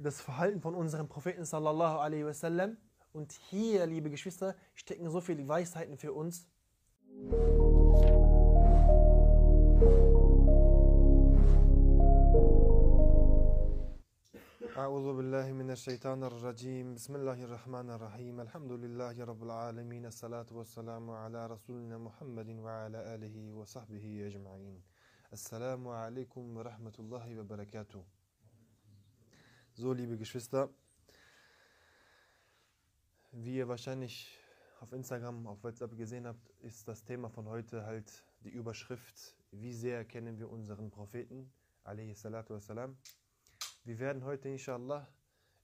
das Verhalten von unserem Propheten sallallahu alaihi wasallam. Und hier, liebe Geschwister, stecken so viele Weisheiten für uns. أعوذ بالله من الشيطان الرجيم بسم الله الرحمن الرحيم الحمد لله رب العالمين الصلاة والسلام على رسولنا محمد وعلى آله وصحبه أجمعين السلام عليكم ورحمة الله وبركاته so, liebe Geschwister, wie ihr wahrscheinlich auf Instagram, auf WhatsApp gesehen habt, ist das Thema von heute halt die Überschrift, wie sehr kennen wir unseren Propheten, salatu wassalam. Wir werden heute inshallah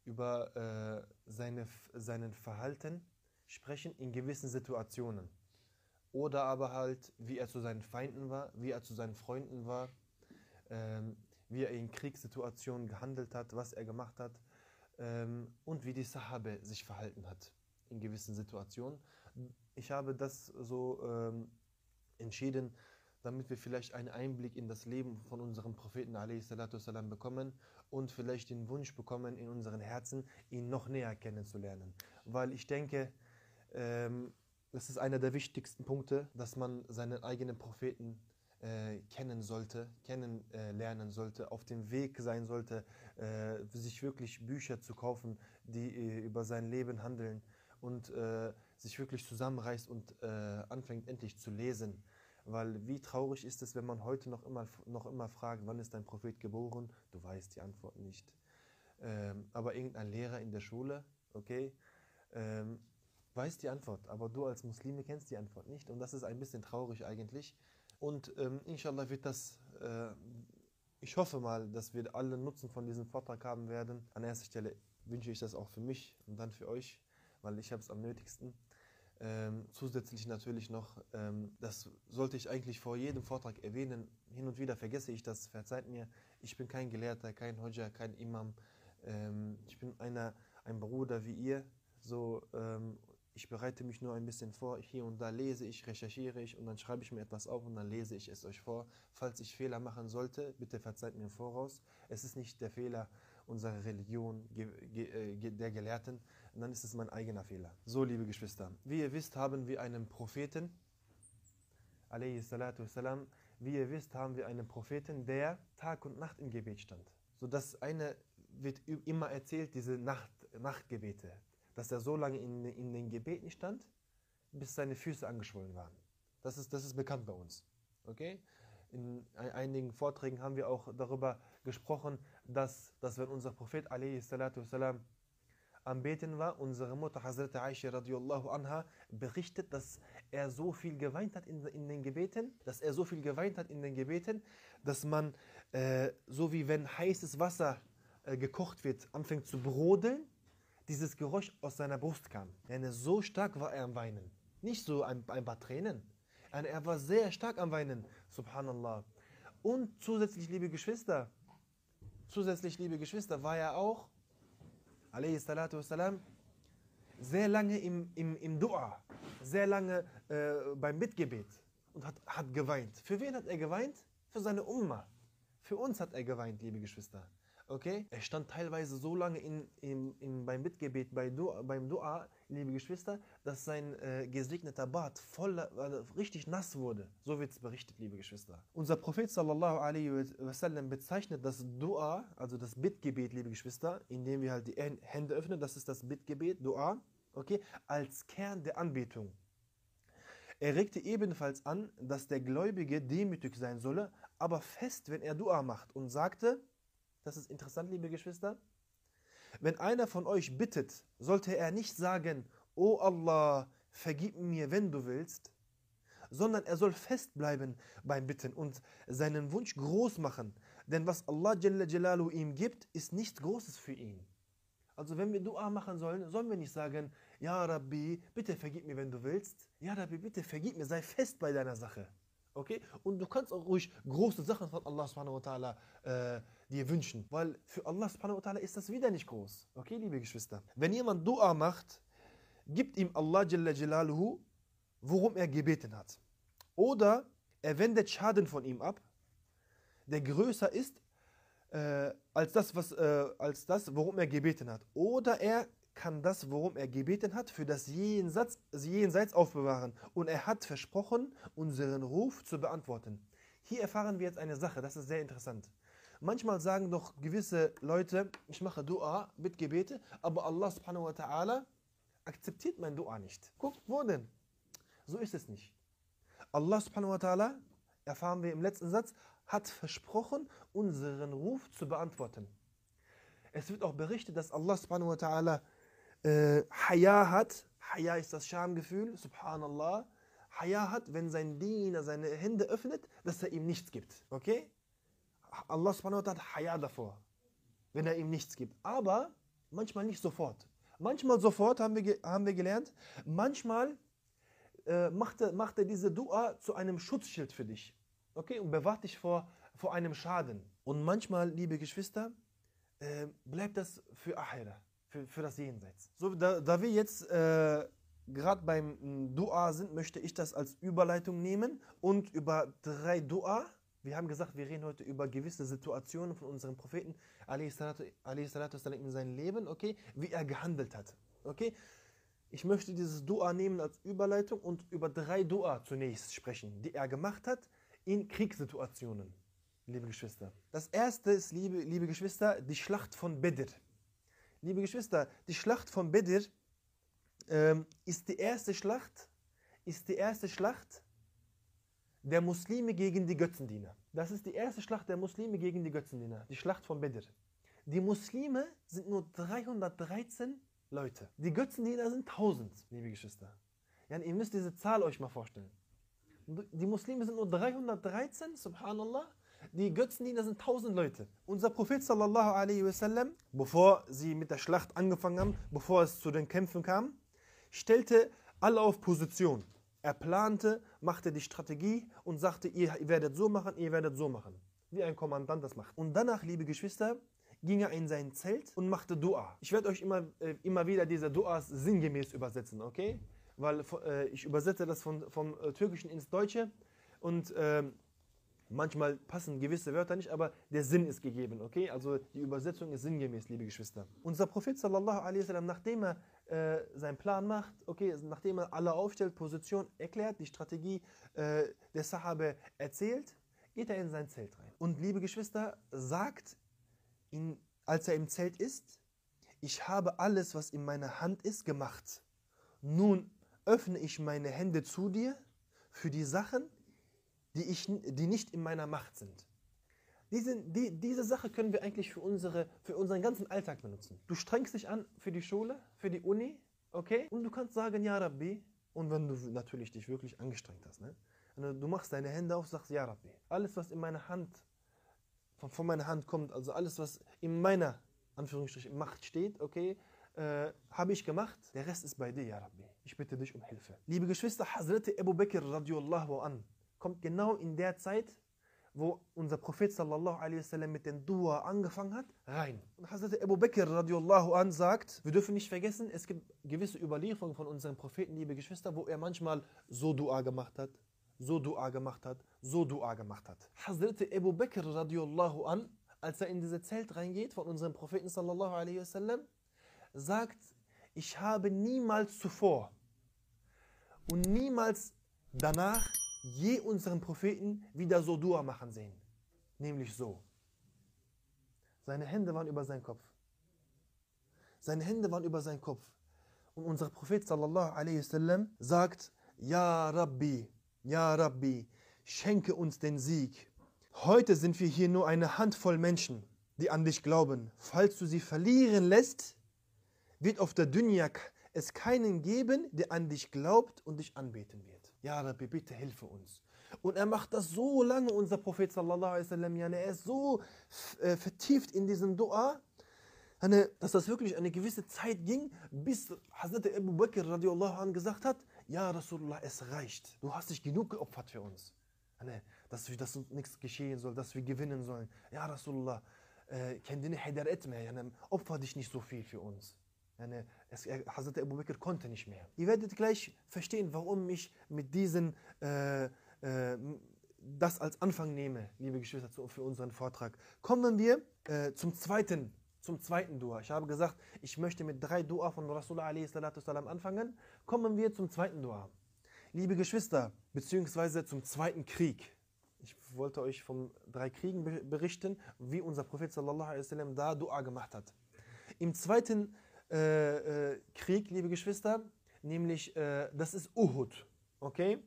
über äh, seine, seinen Verhalten sprechen in gewissen Situationen. Oder aber halt, wie er zu seinen Feinden war, wie er zu seinen Freunden war, ähm, wie er in Kriegssituationen gehandelt hat, was er gemacht hat ähm, und wie die Sahabe sich verhalten hat in gewissen Situationen. Ich habe das so ähm, entschieden, damit wir vielleicht einen Einblick in das Leben von unserem Propheten salam bekommen und vielleicht den Wunsch bekommen, in unseren Herzen ihn noch näher kennenzulernen. Weil ich denke, ähm, das ist einer der wichtigsten Punkte, dass man seinen eigenen Propheten äh, kennen sollte, kennenlernen sollte, auf dem Weg sein sollte, äh, sich wirklich Bücher zu kaufen, die äh, über sein Leben handeln und äh, sich wirklich zusammenreißt und äh, anfängt endlich zu lesen. Weil wie traurig ist es, wenn man heute noch immer, noch immer fragt, wann ist dein Prophet geboren? Du weißt die Antwort nicht. Ähm, aber irgendein Lehrer in der Schule, okay, ähm, weiß die Antwort, aber du als Muslime kennst die Antwort nicht. Und das ist ein bisschen traurig eigentlich. Und ähm, inshallah wird das, äh, ich hoffe mal, dass wir alle Nutzen von diesem Vortrag haben werden. An erster Stelle wünsche ich das auch für mich und dann für euch, weil ich habe es am nötigsten. Ähm, zusätzlich natürlich noch, ähm, das sollte ich eigentlich vor jedem Vortrag erwähnen. Hin und wieder vergesse ich das, verzeiht mir. Ich bin kein Gelehrter, kein Hodja, kein Imam. Ähm, ich bin einer, ein Bruder wie ihr. So, ähm, ich bereite mich nur ein bisschen vor, hier und da lese ich, recherchiere ich und dann schreibe ich mir etwas auf und dann lese ich es euch vor. Falls ich Fehler machen sollte, bitte verzeiht mir voraus. Es ist nicht der Fehler unserer Religion, äh, der Gelehrten, dann ist es mein eigener Fehler. So, liebe Geschwister, wie ihr wisst, haben wir einen Propheten, wassalam, wie ihr wisst, haben wir einen Propheten, der Tag und Nacht im Gebet stand. So, das eine wird immer erzählt, diese Nacht, Nachtgebete dass er so lange in, in den Gebeten stand, bis seine Füße angeschwollen waren. Das ist, das ist bekannt bei uns. Okay? In einigen Vorträgen haben wir auch darüber gesprochen, dass, dass wenn unser Prophet والسلام, am Beten war, unsere Mutter Hazrat Aisha radiallahu anha berichtet, dass er so viel geweint hat in, in den Gebeten, dass er so viel geweint hat in den Gebeten, dass man, äh, so wie wenn heißes Wasser äh, gekocht wird, anfängt zu brodeln, dieses Geräusch aus seiner Brust kam. Denn so stark war er am Weinen. Nicht so ein, ein paar Tränen. Er war sehr stark am Weinen. Subhanallah. Und zusätzlich, liebe Geschwister, zusätzlich, liebe Geschwister, war er auch, wassalam, sehr lange im, im, im Dua, sehr lange äh, beim Mitgebet und hat, hat geweint. Für wen hat er geweint? Für seine Umma. Für uns hat er geweint, liebe Geschwister. Okay? Er stand teilweise so lange in, in, in, beim Mitgebet, bei Dua, beim Dua, liebe Geschwister, dass sein äh, gesegneter Bart voll, äh, richtig nass wurde. So wird es berichtet, liebe Geschwister. Unser Prophet sallallahu alaihi wasallam bezeichnet das Dua, also das Bittgebet, liebe Geschwister, indem wir halt die Hände öffnen, das ist das Bittgebet, Dua, okay, als Kern der Anbetung. Er regte ebenfalls an, dass der Gläubige demütig sein solle, aber fest, wenn er Dua macht und sagte, das ist interessant, liebe Geschwister. Wenn einer von euch bittet, sollte er nicht sagen, O Allah, vergib mir, wenn du willst, sondern er soll festbleiben beim Bitten und seinen Wunsch groß machen. Denn was Allah Jalla Jalalu ihm gibt, ist nichts Großes für ihn. Also wenn wir Dua machen sollen, sollen wir nicht sagen, Ja Rabbi, bitte vergib mir, wenn du willst. Ja Rabbi, bitte vergib mir, sei fest bei deiner Sache. Okay? Und du kannst auch ruhig große Sachen von Allah subhanahu wa ta'ala äh, dir wünschen. Weil für Allah subhanahu wa ta'ala ist das wieder nicht groß. Okay, liebe Geschwister? Wenn jemand Dua macht, gibt ihm Allah Jalla Jalaluhu, worum er gebeten hat. Oder er wendet Schaden von ihm ab, der größer ist, äh, als, das, was, äh, als das, worum er gebeten hat. Oder er kann das, worum er gebeten hat, für das Jenseits, Jenseits aufbewahren. Und er hat versprochen, unseren Ruf zu beantworten. Hier erfahren wir jetzt eine Sache, das ist sehr interessant. Manchmal sagen doch gewisse Leute, ich mache Dua mit Gebete, aber Allah subhanahu wa ta'ala akzeptiert mein Dua nicht. Guckt, wo denn? So ist es nicht. Allah subhanahu wa ta'ala, erfahren wir im letzten Satz, hat versprochen, unseren Ruf zu beantworten. Es wird auch berichtet, dass Allah subhanahu wa ta'ala äh, Haya hat. Haya ist das Schamgefühl, subhanallah. Haya hat, wenn sein Diener seine Hände öffnet, dass er ihm nichts gibt. Okay? Allah subhanahu wa ta'ala hat Haya davor, wenn er ihm nichts gibt. Aber manchmal nicht sofort. Manchmal sofort haben wir, haben wir gelernt. Manchmal äh, macht, er, macht er diese Dua zu einem Schutzschild für dich. Okay? Und bewahrt dich vor, vor einem Schaden. Und manchmal, liebe Geschwister, äh, bleibt das für Ahira, für, für das Jenseits. So, da, da wir jetzt äh, gerade beim Dua sind, möchte ich das als Überleitung nehmen und über drei Dua wir haben gesagt, wir reden heute über gewisse Situationen von unserem Propheten والسلام, in seinem Leben, okay, wie er gehandelt hat. Okay? Ich möchte dieses Dua nehmen als Überleitung und über drei Dua zunächst sprechen, die er gemacht hat in Kriegssituationen, liebe Geschwister. Das erste ist, liebe, liebe Geschwister, die Schlacht von Bedr. Liebe Geschwister, die Schlacht von Bedr ähm, ist die erste Schlacht, ist die erste Schlacht, der Muslime gegen die Götzendiener. Das ist die erste Schlacht der Muslime gegen die Götzendiener, die Schlacht von Bedr. Die Muslime sind nur 313 Leute. Die Götzendiener sind 1000, liebe Geschwister. Ja, ihr müsst diese Zahl euch mal vorstellen. Die Muslime sind nur 313, subhanallah. Die Götzendiener sind 1000 Leute. Unser Prophet sallallahu alaihi wasallam, bevor sie mit der Schlacht angefangen haben, bevor es zu den Kämpfen kam, stellte alle auf Position. Er plante, machte die Strategie und sagte, ihr werdet so machen, ihr werdet so machen. Wie ein Kommandant das macht. Und danach, liebe Geschwister, ging er in sein Zelt und machte Dua. Ich werde euch immer, äh, immer wieder diese Duas sinngemäß übersetzen, okay? Weil äh, ich übersetze das von, vom äh, Türkischen ins Deutsche und äh, Manchmal passen gewisse Wörter nicht, aber der Sinn ist gegeben, okay? Also die Übersetzung ist sinngemäß, liebe Geschwister. Unser Prophet sallallahu alaihi wasallam, nachdem er äh, seinen Plan macht, okay, nachdem er alle aufstellt, Position erklärt, die Strategie äh, der Sahabe erzählt, geht er in sein Zelt rein. Und liebe Geschwister, sagt, ihn, als er im Zelt ist, ich habe alles, was in meiner Hand ist, gemacht. Nun öffne ich meine Hände zu dir für die Sachen, die, ich, die nicht in meiner Macht sind. Diese, die, diese Sache können wir eigentlich für, unsere, für unseren ganzen Alltag benutzen. Du strengst dich an für die Schule, für die Uni, okay? Und du kannst sagen, Ja Rabbi. Und wenn du natürlich dich wirklich angestrengt hast, ne? Du machst deine Hände auf, sagst Ja Rabbi. Alles, was in meiner Hand, von, von meiner Hand kommt, also alles, was in meiner Anführungsstrichen Macht steht, okay, äh, habe ich gemacht. Der Rest ist bei dir, Ja Rabbi. Ich bitte dich um Hilfe. Liebe Geschwister, Hazrat Abu Bakr radiallahu an kommt genau in der Zeit, wo unser Prophet wasallam mit dem Dua angefangen hat, rein. Und Hazrat Abu Bakr radiallahu an sagt, wir dürfen nicht vergessen, es gibt gewisse Überlieferungen von unserem Propheten, liebe Geschwister, wo er manchmal so Dua gemacht hat, so Dua gemacht hat, so Dua gemacht hat. Hazrat Abu Bakr radiallahu an, als er in dieses Zelt reingeht von unserem Propheten sallallahu alaihi wasallam, sagt, ich habe niemals zuvor und niemals danach je unseren Propheten wieder so Dua machen sehen. Nämlich so. Seine Hände waren über seinen Kopf. Seine Hände waren über seinen Kopf. Und unser Prophet sallallahu alaihi wasallam sagt, Ja Rabbi, Ja Rabbi, schenke uns den Sieg. Heute sind wir hier nur eine Handvoll Menschen, die an dich glauben. Falls du sie verlieren lässt, wird auf der Dunya es keinen geben, der an dich glaubt und dich anbeten wird. Ja Rabbi, bitte hilfe uns. Und er macht das so lange, unser Prophet sallallahu alaihi wasallam, er ist so äh, vertieft in diesem Dua, dass das wirklich eine gewisse Zeit ging, bis Hazrat Abu Bakr radiallahu anh gesagt hat, ja Rasulullah, es reicht. Du hast dich genug geopfert für uns. Dass, dass uns nichts geschehen soll, dass wir gewinnen sollen. Ja Rasulullah, äh, kendini heder etme, opfer dich nicht so viel für uns. Es, Hazrat Abu Bakr konnte nicht mehr. Ihr werdet gleich verstehen, warum ich mit diesen, äh, äh, das als Anfang nehme, liebe Geschwister, für unseren Vortrag, kommen wir äh, zum zweiten zum zweiten Dua. Ich habe gesagt, ich möchte mit drei Dua von Rasulullah a.s. anfangen. Kommen wir zum zweiten Dua. Liebe Geschwister, beziehungsweise zum zweiten Krieg. Ich wollte euch von drei Kriegen berichten, wie unser Prophet sallallahu alaihi wasallam da Dua gemacht hat. Im zweiten äh, äh, Krieg, liebe Geschwister, nämlich äh, das ist Uhud. Okay?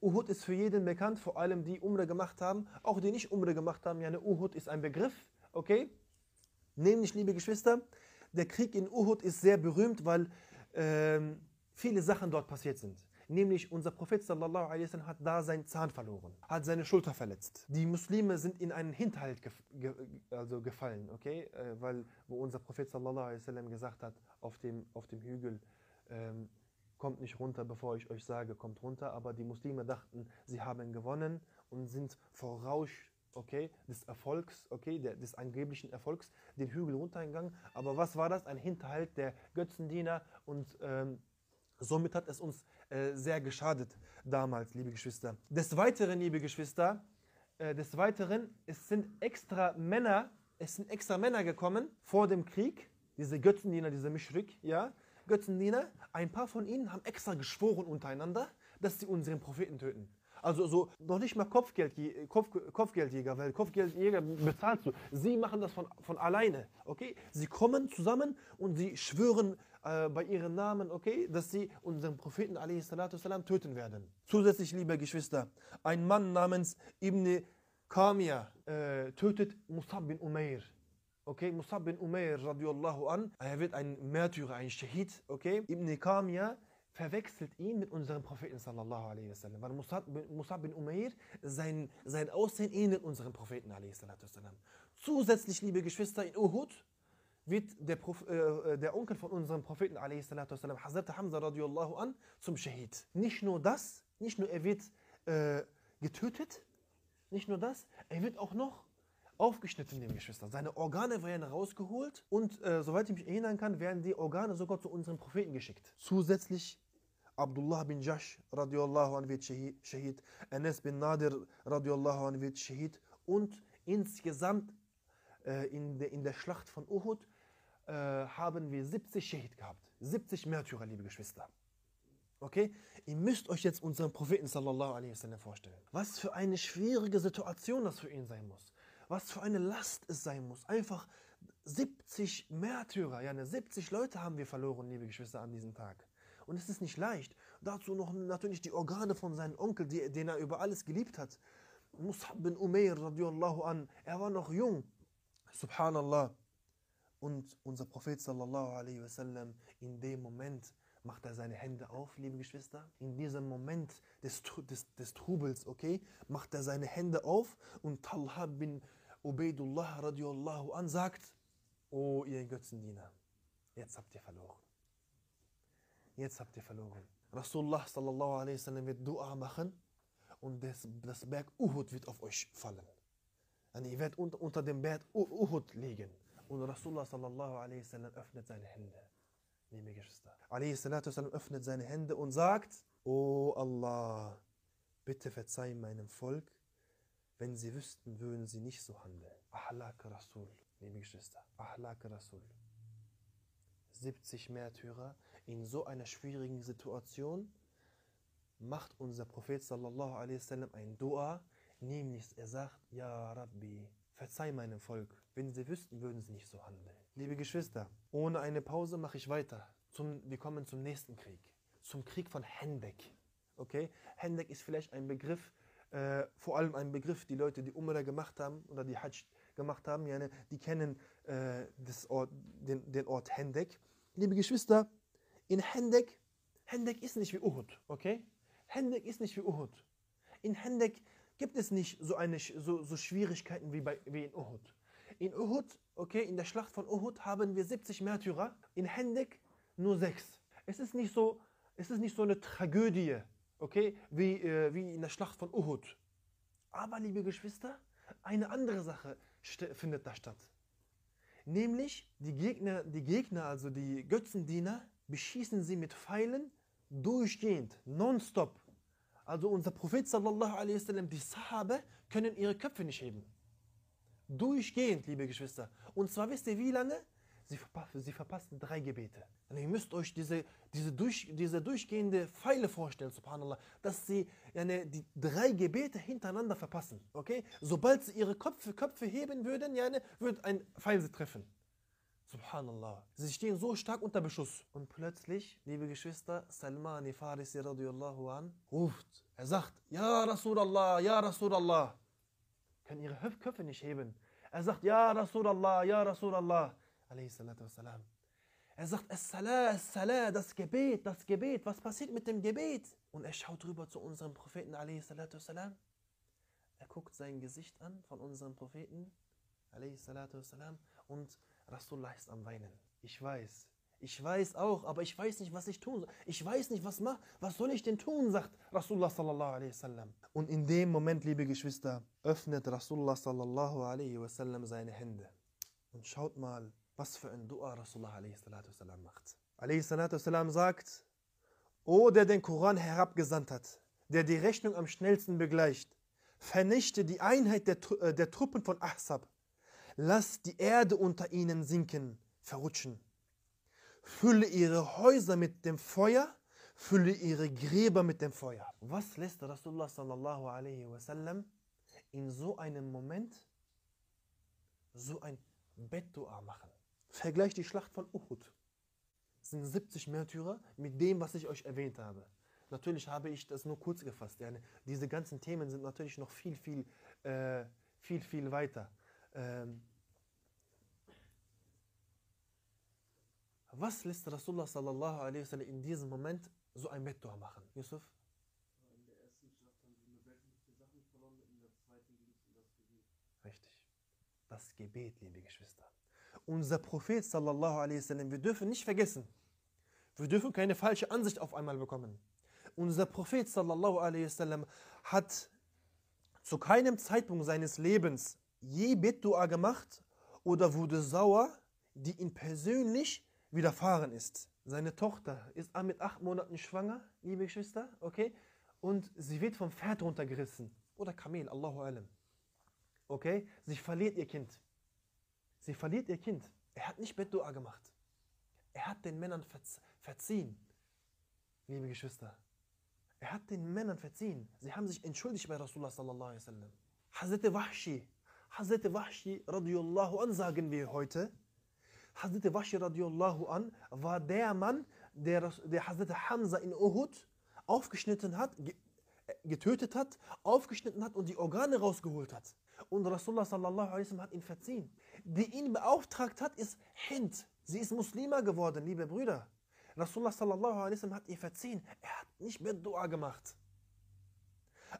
Uhud ist für jeden bekannt, vor allem die Umre gemacht haben, auch die nicht Umre gemacht haben. Ja, Uhud ist ein Begriff. Okay? Nämlich, liebe Geschwister, der Krieg in Uhud ist sehr berühmt, weil ähm, viele Sachen dort passiert sind. Nämlich unser Prophet sallallahu alaihi hat da seinen Zahn verloren, hat seine Schulter verletzt. Die Muslime sind in einen Hinterhalt gef ge also gefallen, okay? Äh, weil wo unser Prophet sallallahu alaihi gesagt hat, auf dem, auf dem Hügel, ähm, kommt nicht runter, bevor ich euch sage, kommt runter. Aber die Muslime dachten, sie haben gewonnen und sind vor Rausch okay, des Erfolgs, okay, der, des angeblichen Erfolgs, den Hügel runtergegangen. Aber was war das? Ein Hinterhalt der Götzendiener und ähm, somit hat es uns äh, sehr geschadet damals, liebe Geschwister. Des Weiteren, liebe Geschwister, äh, des Weiteren, es sind extra Männer, es sind extra Männer gekommen vor dem Krieg, diese Götzendiener, diese Mischrik, ja, Götzendiener, ein paar von ihnen haben extra geschworen untereinander, dass sie unseren Propheten töten. Also so noch nicht mal Kopfgeld, Kopf, Kopfgeldjäger, weil Kopfgeldjäger bezahlst du. Sie machen das von, von alleine, okay? Sie kommen zusammen und sie schwören äh, bei ihren Namen, okay, dass sie unseren Propheten salam töten werden. Zusätzlich, liebe Geschwister, ein Mann namens Ibn Kamia äh, tötet Musab bin Umair. Okay, Musab bin Umair radiallahu an, er wird ein Märtyrer, ein Shahid, okay? Ibn Kamia verwechselt ihn mit unserem Propheten sallallahu alaihi wasallam. Weil Musab, Musab bin Umair, sein, sein Aussehen ähnelt unserem Propheten alaihi. Zusätzlich, liebe Geschwister, in Uhud wird der, Prof, äh, äh, der Onkel von unserem Propheten wasallam, Hazrat Hamza radiallahu an, zum Shahid. Nicht nur das, nicht nur er wird äh, getötet, nicht nur das, er wird auch noch aufgeschnitten, liebe Geschwister. Seine Organe werden rausgeholt und äh, soweit ich mich erinnern kann, werden die Organe sogar zu unseren Propheten geschickt. Zusätzlich Abdullah bin Jash radiallahu anh wird Shahid, Anas bin Nadir radiallahu anh wird Shahid und insgesamt äh, in, de, in der Schlacht von Uhud äh, haben wir 70 Shahid gehabt. 70 Märtyrer, liebe Geschwister. Okay? Ihr müsst euch jetzt unseren Propheten sallallahu alaihi wasallam vorstellen. Was für eine schwierige Situation das für ihn sein muss. Was für eine Last es sein muss. Einfach 70 Märtyrer, ja, 70 Leute haben wir verloren, liebe Geschwister, an diesem Tag. Und es ist nicht leicht. Dazu noch natürlich die Organe von seinem Onkel, die, den er über alles geliebt hat. Mus'ab bin Umair radiallahu an. Er war noch jung. Subhanallah. Und unser Prophet sallallahu alaihi wasallam, in dem Moment macht er seine Hände auf, liebe Geschwister. In diesem Moment des, des, des Trubels, okay, macht er seine Hände auf und Talha bin Ubaidullah radiallahu an sagt, O ihr Götzendiener, jetzt habt ihr verloren jetzt habt ihr verloren. Rasulullah sallallahu alaihi wasallam wird Dua machen und das, das Berg Uhud wird auf euch fallen. Und ihr werdet unter, unter dem Berg Uhud liegen. Und Rasulullah sallallahu alaihi wasallam öffnet seine Hände. Liebe Geschwister. Alaihi salatu öffnet seine Hände und sagt, O Allah, bitte verzeih meinem Volk, wenn sie wüssten, würden sie nicht so handeln. Ahlak Rasul, liebe Geschwister. Ahlak Rasul. 70 Märtyrer in so einer schwierigen Situation macht unser Prophet sallallahu alaihi wasallam ein Dua, nämlich er sagt, Ja Rabbi, verzeih meinem Volk, wenn sie wüssten, würden sie nicht so handeln. Liebe Geschwister, ohne eine Pause mache ich weiter. Zum, wir kommen zum nächsten Krieg, zum Krieg von Hendek. Okay? Hendek ist vielleicht ein Begriff, äh, vor allem ein Begriff, die Leute, die Umrah gemacht haben oder die Hajj gemacht haben, die kennen äh, Ort, den, den Ort Hendek. Liebe Geschwister, in Hendek, Hendek ist nicht wie Uhud, okay? Hendek ist nicht wie Uhud. In Hendek gibt es nicht so, eine, so, so Schwierigkeiten wie, bei, wie in Uhud. In Uhud, okay, in der Schlacht von Uhud haben wir 70 Märtyrer, in Hendek nur 6. Es ist nicht so, es ist nicht so eine Tragödie, okay, wie, äh, wie in der Schlacht von Uhud. Aber, liebe Geschwister, eine andere Sache findet da statt. Nämlich die Gegner, die Gegner, also die Götzendiener, beschießen sie mit Pfeilen durchgehend, nonstop. Also unser Prophet sallallahu alaihi wasallam, die Sahabe können ihre Köpfe nicht heben. Durchgehend, liebe Geschwister. Und zwar wisst ihr wie lange? Sie, verpassen, sie verpassen drei Gebete. Und ihr müsst euch diese, diese, durch, diese durchgehende Pfeile vorstellen, subhanallah, dass sie eine, die drei Gebete hintereinander verpassen. Okay? Sobald sie ihre Köpfe, Köpfe heben würden, ja, wird ein Pfeil sie treffen. Subhanallah. Sie stehen so stark unter Beschuss. Und plötzlich, liebe Geschwister, Salmani Farisi radiallahu an, ruft. Er sagt, Ja Rasulallah, Ja Rasulallah. Können ihre Köpfe nicht heben. Er sagt, Ja Rasulallah, Ja Rasulallah. Er sagt, As-Salah, As-Salah, das Gebet, das Gebet. Was passiert mit dem Gebet? Und er schaut rüber zu unserem Propheten, wassalam. Er guckt sein Gesicht an von unserem Propheten, wassalam, und Rasulullah ist am Weinen. Ich weiß. Ich weiß auch, aber ich weiß nicht, was ich tun soll. Ich weiß nicht, was mach, was soll ich denn tun, sagt Rasulullah sallallahu alaihi wasallam. Und in dem Moment, liebe Geschwister, öffnet Rasulullah sallallahu alaihi wasallam seine Hände. Und schaut mal, was für ein Dua Rasulullah alaihi wasallam macht. Alaihi wasallam sagt, O der den Koran herabgesandt hat, der die Rechnung am schnellsten begleicht, vernichte die Einheit der, äh, der Truppen von Ahsab Lass die Erde unter ihnen sinken, verrutschen. Fülle ihre Häuser mit dem Feuer, fülle ihre Gräber mit dem Feuer. Was lässt Rasulullah sallallahu alaihi wasallam in so einem Moment so ein Bettdua machen? Vergleich die Schlacht von Uhud. Das sind 70 Märtyrer mit dem, was ich euch erwähnt habe. Natürlich habe ich das nur kurz gefasst. Diese ganzen Themen sind natürlich noch viel, viel, äh, viel, viel weiter. Ähm, was lässt Rasulullah sallallahu alaihi wasallam in diesem Moment so ein Bettdua machen? Yusuf? In der ersten Schlacht haben sie nur weltliche Sachen verloren, in der zweiten ging es um das Gebet. Richtig. Das Gebet, liebe Geschwister. Unser Prophet sallallahu alaihi wasallam, wir dürfen nicht vergessen, wir dürfen keine falsche Ansicht auf einmal bekommen. Unser Prophet sallallahu alaihi wasallam hat zu keinem Zeitpunkt seines Lebens je Bettdua gemacht oder wurde sauer, die ihn persönlich widerfahren ist. Seine Tochter ist mit acht Monaten schwanger, liebe Geschwister, okay? Und sie wird vom Pferd runtergerissen. Oder Kamel, Allahu alam. Okay? Sie verliert ihr Kind. Sie verliert ihr Kind. Er hat nicht Bettdua gemacht. Er hat den Männern verziehen. Liebe Geschwister. Er hat den Männern verziehen. Sie haben sich entschuldigt bei Rasulullah sallallahu alaihi wasallam. Hazrat Wahshi Hazreti Wahshi radiallahu an sagen wir heute. Hazreti Wahshi radiallahu an war der Mann, der, der Hazreti Hamza in Uhud aufgeschnitten hat, getötet hat, aufgeschnitten hat und die Organe rausgeholt hat. Und Rasulullah sallallahu alaihi hat ihn verziehen. Die ihn beauftragt hat, ist Hind. Sie ist Muslima geworden, liebe Brüder. Rasulullah sallallahu alaihi hat ihr verziehen. Er hat nicht mehr Dua gemacht.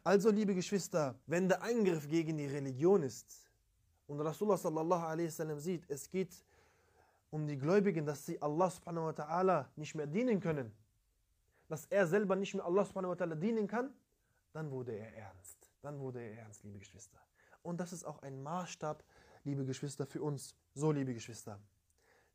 Also, liebe Geschwister, wenn der Angriff gegen die Religion ist und Rasulullah sallallahu alaihi sieht, es geht um die Gläubigen, dass sie Allah subhanahu wa ta'ala nicht mehr dienen können, dass er selber nicht mehr Allah subhanahu wa ta'ala dienen kann, dann wurde er ernst. Dann wurde er ernst, liebe Geschwister. Und das ist auch ein Maßstab, liebe Geschwister, für uns. So, liebe Geschwister.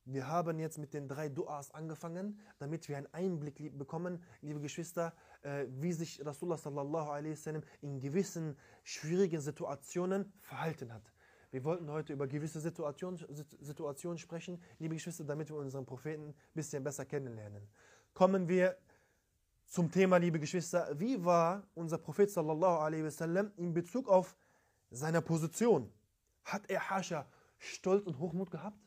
Wir haben jetzt mit den drei Duas angefangen, damit wir einen Einblick bekommen, liebe Geschwister, äh, wie sich Rasulullah sallallahu alaihi wasallam in gewissen schwierigen Situationen verhalten hat. Wir wollten heute über gewisse Situationen, Situationen sprechen, liebe Geschwister, damit wir unseren Propheten ein bisschen besser kennenlernen. Kommen wir zum Thema, liebe Geschwister, wie war unser Prophet sallallahu alaihi wasallam in Bezug auf seine Position? Hat er Hascha Stolz und Hochmut gehabt?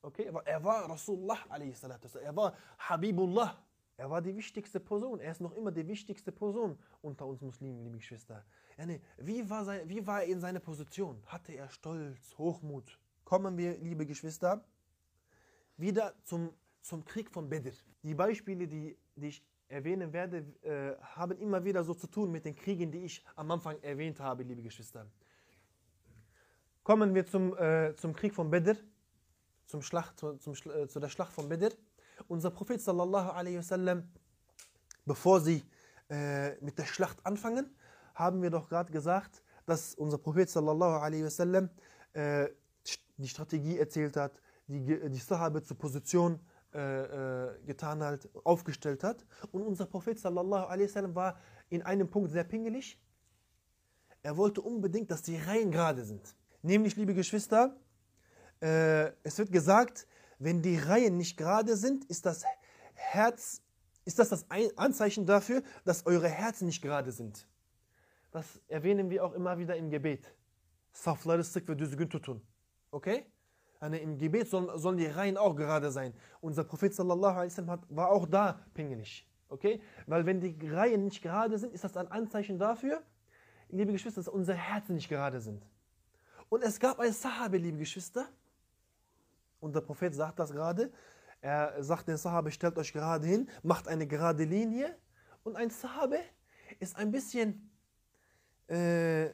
Okay, aber er war Rasulullah er war Habibullah. Er war die wichtigste Person. Er ist noch immer die wichtigste Person unter uns Muslimen, liebe Geschwister. Wie war, sein, wie war er in seiner Position? Hatte er Stolz, Hochmut? Kommen wir, liebe Geschwister, wieder zum, zum Krieg von Bedr. Die Beispiele, die, die ich erwähnen werde, äh, haben immer wieder so zu tun mit den Kriegen, die ich am Anfang erwähnt habe, liebe Geschwister. Kommen wir zum, äh, zum Krieg von Bedr zum Schlacht, zum, zum, äh, zu der Schlacht von Bedr. Unser Prophet sallallahu alaihi wasallam, bevor sie äh, mit der Schlacht anfangen, haben wir doch gerade gesagt, dass unser Prophet sallallahu alaihi wasallam äh, die Strategie erzählt hat, die, die Sahabe zur Position äh, äh, getan hat, aufgestellt hat. Und unser Prophet sallallahu alaihi wasallam war in einem Punkt sehr pingelig. Er wollte unbedingt, dass die Reihen gerade sind. Nämlich, liebe Geschwister, äh, es wird gesagt, wenn die Reihen nicht gerade sind, ist das Herz, ist das das Anzeichen dafür, dass eure Herzen nicht gerade sind. Das erwähnen wir auch immer wieder im Gebet. Safları sık ve düzgün tutun. Okay? Yani Im Gebet sollen, sollen die Reihen auch gerade sein. Unser Prophet sallallahu alaihi wasallam war auch da pingelig. Okay? Weil wenn die Reihen nicht gerade sind, ist das ein Anzeichen dafür, liebe Geschwister, dass unsere Herzen nicht gerade sind. Und es gab ein Sahabe, liebe Geschwister, und der Prophet sagt das gerade, er sagt den Sahabe, stellt euch gerade hin, macht eine gerade Linie. Und ein Sahabe ist ein bisschen, äh,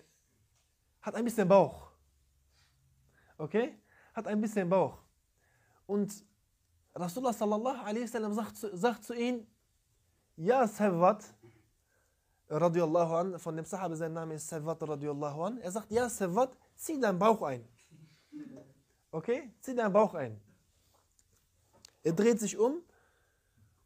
hat ein bisschen Bauch. Okay? Hat ein bisschen Bauch. Und Rasulullah sallallahu alaihi wasallam sagt, sagt zu ihm, ja Sawat, radiallahu an, von dem Sahaba, sein Name ist Sawat radiallahu an, er sagt, ja Sawat, zieh deinen Bauch ein. Okay? Zieh deinen Bauch ein. Er dreht sich um,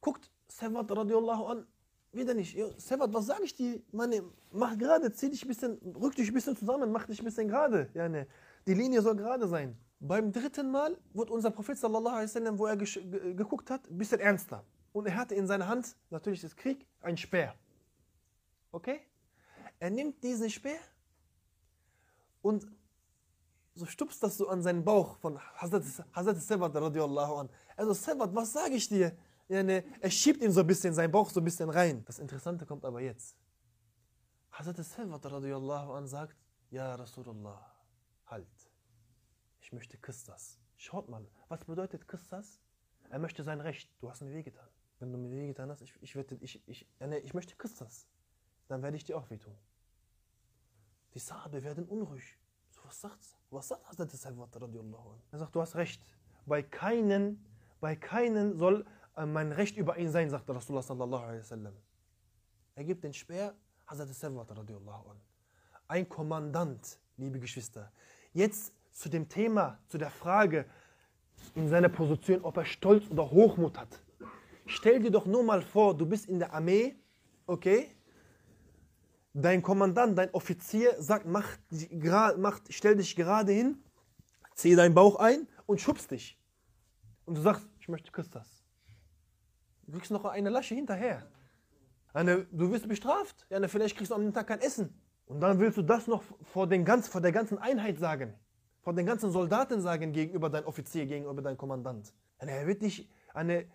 guckt Sawat radiallahu an, wieder nicht. Sawat, was sage ich dir? Meine, mach gerade, zieh dich ein bisschen, rück dich ein bisschen zusammen, mach dich ein bisschen gerade. Ja, ne. Die Linie soll gerade sein. Beim dritten Mal wird unser Prophet sallallahu alaihi wasallam, wo er geguckt hat, ein bisschen ernster. Und er hatte in seiner Hand, natürlich ist Krieg, ein Speer. Okay? Er nimmt diesen Speer und so stupst das so an seinen Bauch von Hazrat, Hazrat Sebat radiallahu an. Also Sebat, was sage ich dir? Ne, er schiebt ihm so ein bisschen, seinen Bauch so ein bisschen rein. Das Interessante kommt aber jetzt. Hazrat Sebat radiallahu an sagt, Ja Rasulullah, halt. Ich möchte Kistas. Schaut mal, was bedeutet Kistas? Er möchte sein Recht. Du hast mir wehgetan. Wenn du mir wehgetan hast, ich, ich, werde, ich, ich, ja, ne, ich möchte Kistas. Dann werde ich dir auch wehtun. Die Sahabe werden unruhig. Was sagt's? Was sagt Hazrat Salvat radiallahu anh? Er sagt, du hast recht. Bei keinen, bei keinen soll äh, mein Recht über ihn sein, sagt Rasulullah sallallahu alaihi wasallam. Er gibt den Speer Hazrat Salvat radiallahu anh. Ein Kommandant, liebe Geschwister. Jetzt zu dem Thema, zu der Frage in seiner Position, ob er Stolz oder Hochmut hat. Stell dir doch nur mal vor, du bist in der Armee, okay? Dein Kommandant, dein Offizier sagt, mach, mach, stell dich gerade hin, zieh deinen Bauch ein und schubst dich. Und du sagst, ich möchte Christus. Du kriegst noch eine Lasche hinterher. Eine, du wirst bestraft. Ja, vielleicht kriegst du am Tag kein Essen. Und dann willst du das noch vor, den ganz, vor der ganzen Einheit sagen. Vor den ganzen Soldaten sagen gegenüber deinem Offizier, gegenüber deinem Kommandant. Und er wird dich eine,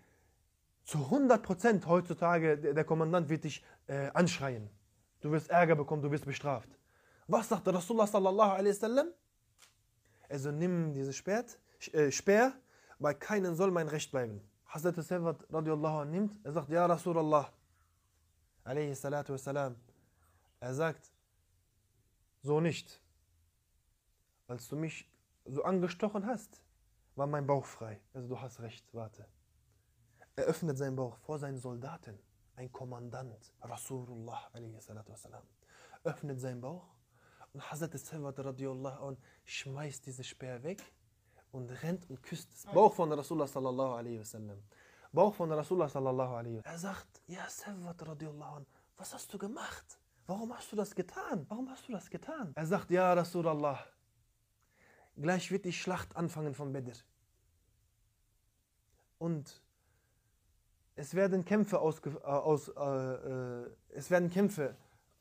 zu 100% heutzutage, der, der Kommandant wird dich äh, anschreien. Du wirst Ärger bekommen, du wirst bestraft. Was sagt der Rasulullah sallallahu alaihi wasallam? Also nimm dieses Speer, äh, Speer, bei keinen soll mein Recht bleiben. Hazrat Sawad radiallahu anh nimmt, er sagt, Ja Rasulallah, alaihi salatu wassalam. Er sagt, so nicht. Als du mich so angestochen hast, war mein Bauch frei. Also du hast recht, warte. Er öffnet seinen Bauch vor seinen Soldaten ein Kommandant, Rasulullah wassalam, öffnet seinen Bauch und Hazrat Sawad radiallahu an schmeißt diese Speer weg und rennt und küsst das Bauch von Rasulullah sallallahu alaihi wasallam. Bauch von Rasulullah sallallahu alaihi wasallam. Er sagt, ja Sawad radiallahu an, was hast du gemacht? Warum hast du das getan? Warum hast du das getan? Er sagt, ja Rasulallah, gleich wird die Schlacht anfangen von Bedr. Und es werden Kämpfe, ausge, äh, aus, äh, äh, es werden Kämpfe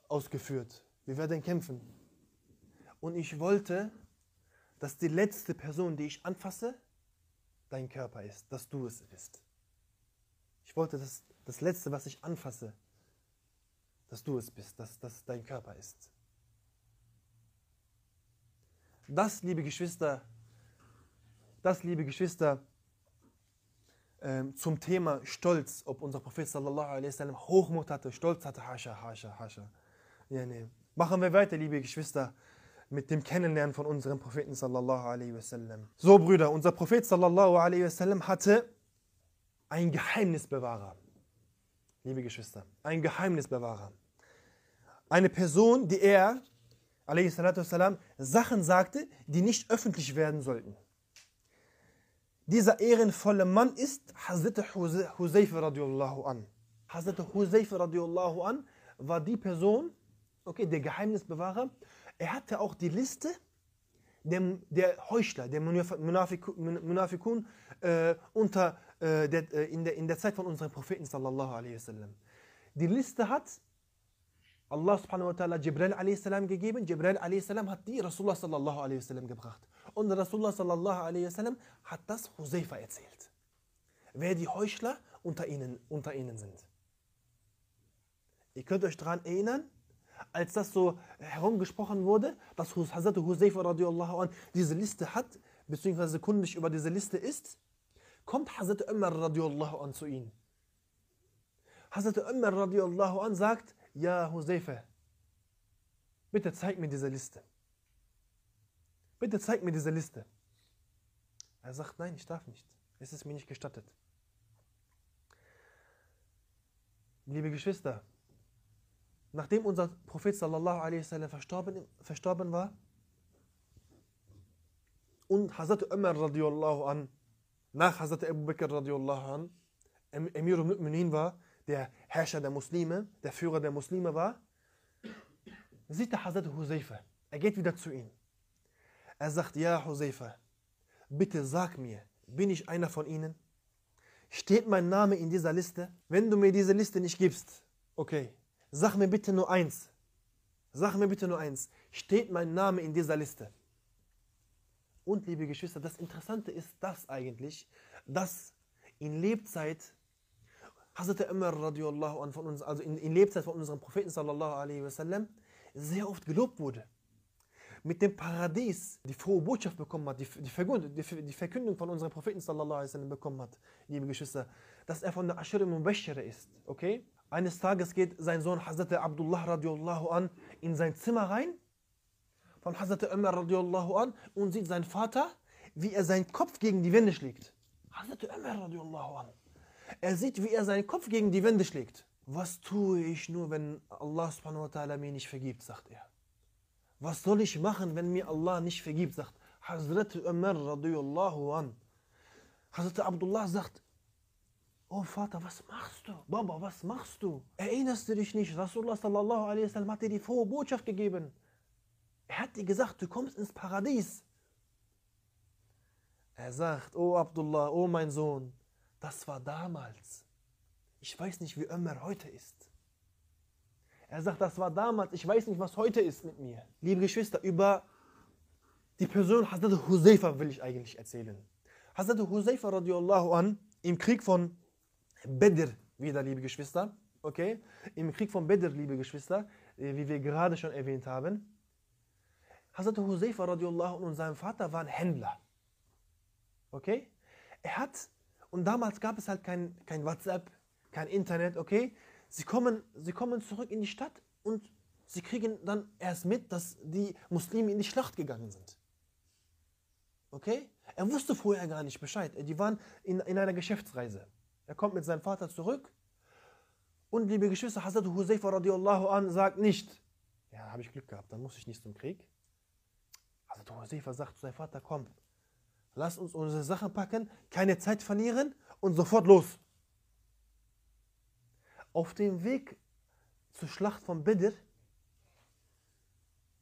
ausgeführt. Wir werden kämpfen. Und ich wollte, dass die letzte Person, die ich anfasse, dein Körper ist, dass du es bist. Ich wollte, dass das Letzte, was ich anfasse, dass du es bist, dass das dein Körper ist. Das, liebe Geschwister, das, liebe Geschwister, ähm, zum Thema Stolz, ob unser Prophet sallallahu alaihi wasallam Hochmut hatte, Stolz hatte, hasha, hasha, hasha. Ja, nee. Machen wir weiter, liebe Geschwister, mit dem Kennenlernen von unserem Propheten sallallahu alaihi wasallam. So, Brüder, unser Prophet sallallahu alaihi wasallam hatte einen Geheimnisbewahrer. Liebe Geschwister, ein Geheimnisbewahrer. Eine Person, die er, alaihi salatu wasallam, Sachen sagte, die nicht öffentlich werden sollten. Dieser ehrenvolle Mann ist Hazrat Huzayf radiallahu an. Hazrat Huzayf radiallahu an war die Person, okay, der Geheimnisbewahrer, er hatte auch die Liste der, der Heuchler, der Munafikun äh, unter, äh, der, äh, in, der, in der Zeit von unserem Propheten sallallahu alaihi wasallam. Die Liste hat Allah subhanahu wa ta'ala Jibril a.s. gegeben. Jibril a.s. hat die Rasulullah sallallahu alaihi wasallam gebracht. Und Rasulullah sallallahu alaihi wasallam hat das Huzaifa erzählt. Wer die Heuchler unter ihnen, unter ihnen sind. Ihr könnt euch daran erinnern, als das so herumgesprochen wurde, dass Hazrat Huzaifa radiallahu an diese Liste hat, beziehungsweise kundig über diese Liste ist, kommt Hazrat Umar radiallahu an zu ihnen. Hazrat Umar radiallahu an sagt, ja, Hoseife, bitte zeig mir diese Liste. Bitte zeig mir diese Liste. Er sagt, nein, ich darf nicht. Es ist mir nicht gestattet. Liebe Geschwister, nachdem unser Prophet sallallahu alaihi wasallam verstorben, verstorben war und Hazrat Umar radiallahu an nach Hazrat Abu Bakr radiallahu an Emir al-Mu'minin war, der Herrscher der Muslime, der Führer der Muslime war, sieht der Hazrat Huzaifa. Er geht wieder zu ihm. Er sagt, ja Huzaifa, bitte sag mir, bin ich einer von ihnen? Steht mein Name in dieser Liste? Wenn du mir diese Liste nicht gibst, okay, sag mir bitte nur eins. Sag mir bitte nur eins. Steht mein Name in dieser Liste? Und liebe Geschwister, das Interessante ist das eigentlich, dass in Lebzeit Hazrat Umar radiallahu an von uns, also in, in Lebzeit von unserem Propheten sallallahu alaihi wasallam, sehr oft gelobt wurde. Mit dem Paradies die frohe Botschaft bekommen hat, die, die, Verkündung, von unserem Propheten sallallahu alaihi bekommen hat, liebe Geschwister, dass er von der Ashir Mubashira ist, okay? Eines Tages geht sein Sohn Hazrat Abdullah radiallahu an in sein Zimmer rein, von Hazrat Umar radiallahu an und sieht seinen Vater, wie er seinen Kopf gegen die Wände schlägt. Hazrat Umar radiallahu an. Er sieht, wie er seinen Kopf gegen die Wände schlägt. Was tue ich nur, wenn Allah subhanahu wa ta'ala mir nicht vergibt, sagt er. Was soll ich machen, wenn mir Allah nicht vergibt, sagt Hazrat Umar radiyallahu an. Hazrat Abdullah sagt, Oh Vater, was machst du? Baba, was machst du? Erinnerst du dich nicht? Rasulullah sallallahu alaihi wasallam hat dir die frohe Botschaft gegeben. Er hat dir gesagt, du kommst ins Paradies. Er sagt, oh Abdullah, oh mein Sohn, das war damals. Ich weiß nicht, wie Ömer heute ist. Er sagt, das war damals. Ich weiß nicht, was heute ist mit mir. Liebe Geschwister, über die Person Hazrat Huzaifa will ich eigentlich erzählen. Hazrat Huzaifa radiallahu an im Krieg von Bedr, wieder liebe Geschwister, okay? Im Krieg von Bedr, liebe Geschwister, äh, wie wir gerade schon erwähnt haben. Hazrat Huzaifa radiallahu an und sein Vater waren Händler. Okay? Er hat und damals gab es halt kein, kein WhatsApp, kein Internet, okay? Sie kommen, sie kommen zurück in die Stadt und sie kriegen dann erst mit, dass die Muslime in die Schlacht gegangen sind. Okay? Er wusste vorher gar nicht Bescheid. Die waren in, in einer Geschäftsreise. Er kommt mit seinem Vater zurück und liebe Geschwister, Hazrat Huzaifa radiallahu an sagt nicht, ja, habe ich Glück gehabt, dann muss ich nicht zum Krieg. Hazrat Huzaifa sagt zu seinem Vater, komm, Lass uns unsere Sachen packen, keine Zeit verlieren und sofort los. Auf dem Weg zur Schlacht von Bedr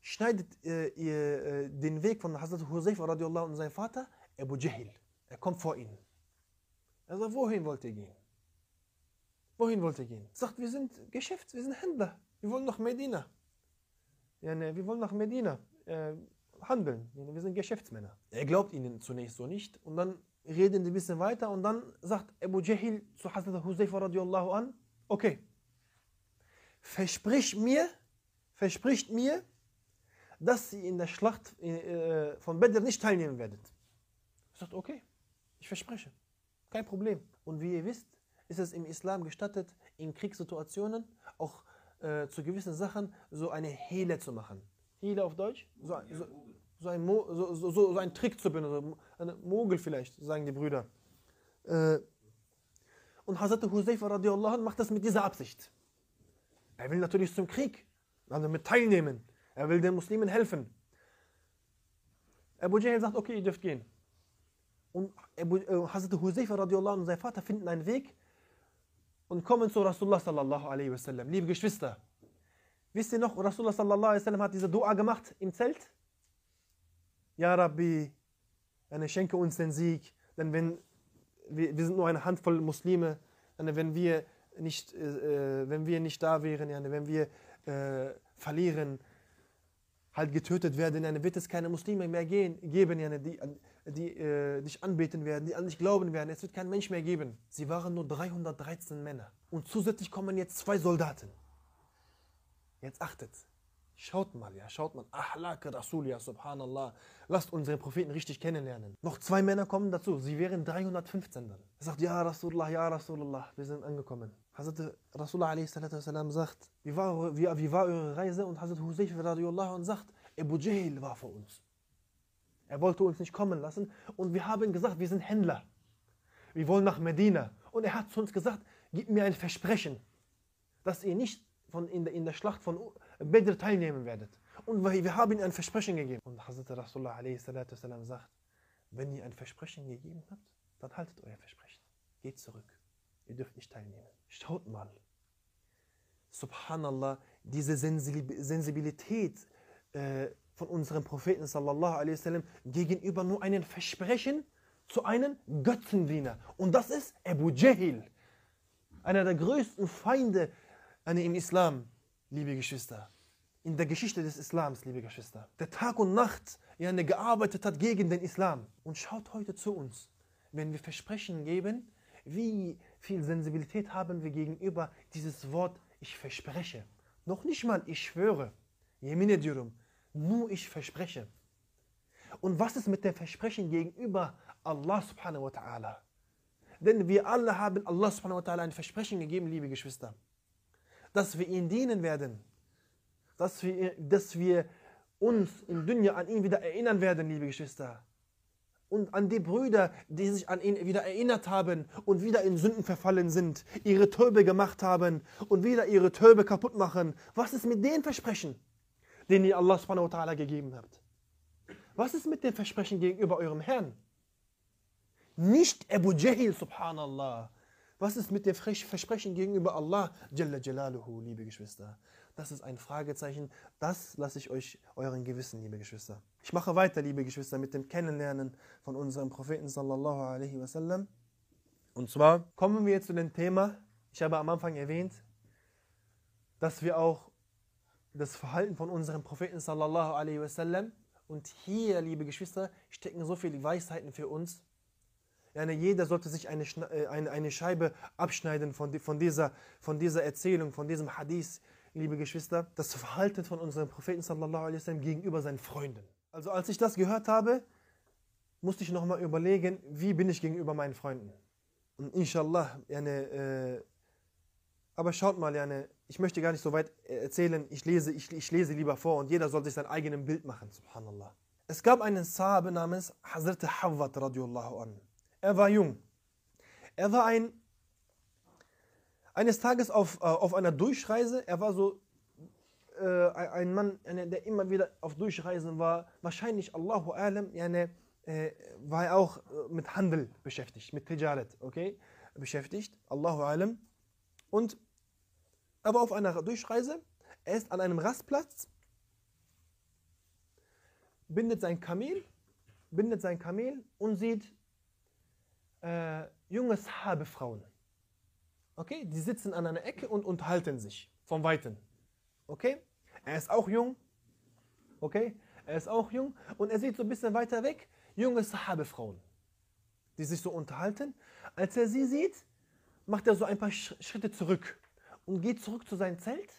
schneidet äh, ihr, äh, den Weg von Hazrat Huzaifa radiallahu und sein Vater Abu Jahil. Er kommt vor ihnen. Er sagt, wohin wollt ihr gehen? Wohin wollt ihr gehen? Er sagt, wir sind Geschäfts-, wir sind Händler. Wir wollen nach Medina. Ja, ne, wir wollen nach Medina. Äh, handeln. Wir sind Geschäftsmänner. Er glaubt ihnen zunächst so nicht und dann reden sie ein bisschen weiter und dann sagt Abu Jahil zu Hazrat Huzaifa radiallahu an, okay, versprich mir, verspricht mir, dass sie in der Schlacht äh, von Badr nicht teilnehmen werdet. Er sagt, okay, ich verspreche, kein Problem. Und wie ihr wisst, ist es im Islam gestattet, in Kriegssituationen auch äh, zu gewissen Sachen so eine Hele zu machen. Hele auf Deutsch? So, so, so ein, Mo, so, so, so, ein Trick zu benutzen, ein Mogel vielleicht, sagen die Brüder. Äh, und Hazrat Huzaifa radiallahu anh macht das mit dieser Absicht. Er will natürlich zum Krieg, also mit teilnehmen. Er will den Muslimen helfen. Abu Jahl sagt, okay, ihr dürft gehen. Und Abu, äh, Hazrat Huzaifa radiallahu anh und sein Vater finden einen Weg und kommen zu Rasulullah sallallahu alaihi wasallam. Liebe Geschwister, Wisst ihr noch, Rasulullah sallallahu alaihi wasallam hat diese Dua gemacht im Zelt? Ja Rabbi, eine schenke uns den Sieg, denn wenn wir, wir sind nur eine Handvoll Muslime, wenn wir nicht, äh, äh, wenn wir nicht da wären, wenn wir äh, verlieren, halt getötet werden, dann wird es keine Muslime mehr gehen, geben, die, die äh, dich anbeten werden, die an dich glauben werden. Es wird kein Mensch mehr geben. Sie waren nur 313 Männer. Und zusätzlich kommen jetzt zwei Soldaten. Jetzt achtet. Schaut mal, ja, schaut mal. Ahlak Rasul, ja, subhanallah. Lasst unsere Propheten richtig kennenlernen. Noch zwei Männer kommen dazu. Sie wären 315 dann. Er sagt, ja, Rasulullah, ja, Rasulullah. Wir sind angekommen. Hazrat Rasulullah a.s. sagt, wie war, wie, wie war eure Reise? Und Hazrat Husayf radiallahu und sagt, Abu Jahl war vor uns. Er wollte uns nicht kommen lassen. Und wir haben gesagt, wir sind Händler. Wir wollen nach Medina. Und er hat zu uns gesagt, gib mir ein Versprechen, dass ihr nicht von in, der, in der Schlacht von Badr teilnehmen werdet. Und wir haben ihnen ein Versprechen gegeben. Und Hazrat Rasulullah a.s. sagt, wenn ihr ein Versprechen gegeben habt, dann haltet euer Versprechen. Geht zurück. Ihr dürft nicht teilnehmen. Schaut mal. Subhanallah, diese Sensibilität äh, von unserem Propheten sallallahu gegenüber nur einem Versprechen zu einem Götzendiener. Und das ist Abu Jahil, einer der größten Feinde im Islam, liebe Geschwister. In der Geschichte des Islams, liebe Geschwister. Der Tag und Nacht ja, gearbeitet hat gegen den Islam. Und schaut heute zu uns. Wenn wir Versprechen geben, wie viel Sensibilität haben wir gegenüber dieses Wort, ich verspreche. Noch nicht mal, ich schwöre. Yemine diyorum. Nur ich verspreche. Und was ist mit dem Versprechen gegenüber Allah subhanahu wa ta'ala? Denn wir alle haben Allah subhanahu wa ta'ala ein Versprechen gegeben, liebe Geschwister dass wir ihn dienen werden, dass wir, dass wir uns im Dunya an ihn wieder erinnern werden, liebe Geschwister. Und an die Brüder, die sich an ihn wieder erinnert haben und wieder in Sünden verfallen sind, ihre Töbe gemacht haben und wieder ihre Töbe kaputt machen. Was ist mit den Versprechen, den ihr Allah subhanahu wa ta'ala gegeben habt? Was ist mit den Versprechen gegenüber eurem Herrn? Nicht Abu Jahil, subhanallah. Was ist mit dem Versprechen gegenüber Allah, Jalla Jalaluhu, liebe Geschwister? Das ist ein Fragezeichen. Das lasse ich euch euren Gewissen, liebe Geschwister. Ich mache weiter, liebe Geschwister, mit dem Kennenlernen von unserem Propheten sallallahu alaihi wasallam. Und zwar kommen wir zu dem Thema, ich habe am Anfang erwähnt, dass wir auch das Verhalten von unserem Propheten sallallahu alaihi wasallam und hier, liebe Geschwister, stecken so viele Weisheiten für uns, jeder sollte sich eine, äh, eine, eine Scheibe abschneiden von, von, dieser, von dieser Erzählung, von diesem Hadith, liebe Geschwister. Das Verhalten von unserem Propheten sallallahu alaihi wasallam gegenüber seinen Freunden. Also als ich das gehört habe, musste ich nochmal überlegen, wie bin ich gegenüber meinen Freunden. Und inshallah, eine, äh, aber schaut mal, Jane, ich möchte gar nicht so weit erzählen, ich lese, ich, ich lese lieber vor und jeder soll sich sein eigenes Bild machen, subhanallah. Es gab einen Sahabe namens Hazrat Hawat radiallahu anhu. Er war jung. Er war ein, eines Tages auf, äh, auf einer Durchreise. Er war so äh, ein Mann, der immer wieder auf Durchreisen war. Wahrscheinlich, Allahu Alam, äh, war er auch äh, mit Handel beschäftigt, mit Tijaret, okay? Beschäftigt, Allahu Alam. Und er war auf einer Durchreise. Er ist an einem Rastplatz, bindet sein Kamel, bindet sein Kamel und sieht äh, junge Sahabe-Frauen. Okay, die sitzen an einer Ecke und unterhalten sich vom Weiten. Okay, er ist auch jung. Okay, er ist auch jung und er sieht so ein bisschen weiter weg junge Sahabe-Frauen, die sich so unterhalten. Als er sie sieht, macht er so ein paar Schritte zurück und geht zurück zu seinem Zelt,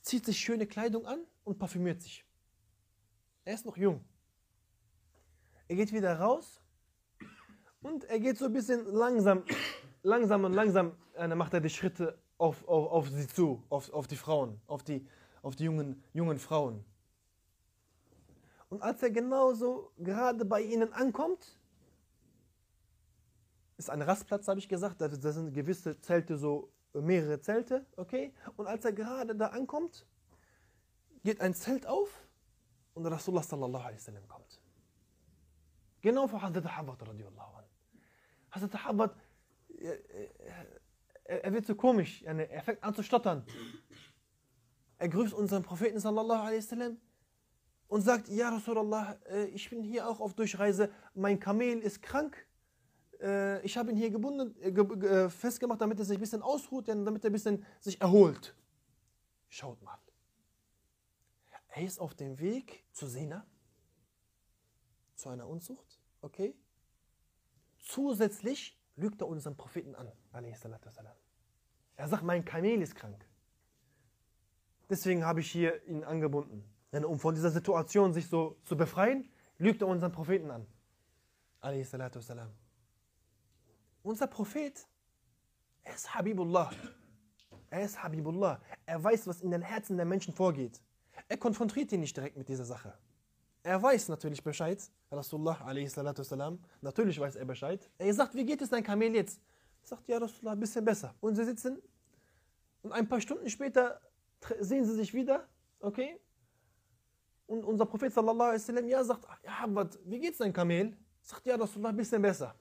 zieht sich schöne Kleidung an und parfümiert sich. Er ist noch jung. Er geht wieder raus und er geht so ein bisschen langsam, langsam und langsam, äh, dann macht er die Schritte auf, auf, auf sie zu, auf, auf die Frauen, auf die, auf die jungen, jungen Frauen. Und als er genauso gerade bei ihnen ankommt, ist ein Rastplatz, habe ich gesagt, das sind gewisse Zelte, so mehrere Zelte, okay? Und als er gerade da ankommt, geht ein Zelt auf und Rasulullah sallallahu alaihi wasallam kommt. Genau vor Hazrat Hawat radiallahu anhu. Hazrat Habad, er, er, wird so komisch, er fängt an zu stottern. er grüßt unseren Propheten sallallahu alaihi und sagt, ja Rasulallah, äh, ich bin hier auch auf Durchreise, mein Kamel ist krank, äh, ich habe ihn hier gebunden, äh, ge ge festgemacht, damit er sich ein bisschen ausruht, damit er ein bisschen sich erholt. Schaut mal. Er ist auf dem Weg zu Sina, zu einer Unzucht, okay? Zusätzlich lügt er unseren Propheten an, Er sagt, mein Kamel ist krank. Deswegen habe ich hier ihn angebunden. Denn um von dieser Situation sich so zu befreien, lügt er unseren Propheten an. Unser Prophet, er ist Habibullah. Er ist Habibullah. Er weiß, was in den Herzen der Menschen vorgeht. Er konfrontiert ihn nicht direkt mit dieser Sache. Er weiß natürlich Bescheid. Rasulullah a.s. Natürlich weiß er Bescheid. Er sagt, wie geht es dein Kamel jetzt? Er sagt, ja Rasulullah, ein bisschen besser. Und sie sitzen und ein paar Stunden später sehen sie sich wieder, okay? Und unser Prophet sallallahu alaihi wasallam ja sagt, ja Habbat, wie geht's dein Kamel? Sagt, ja Rasulullah, ein bisschen besser.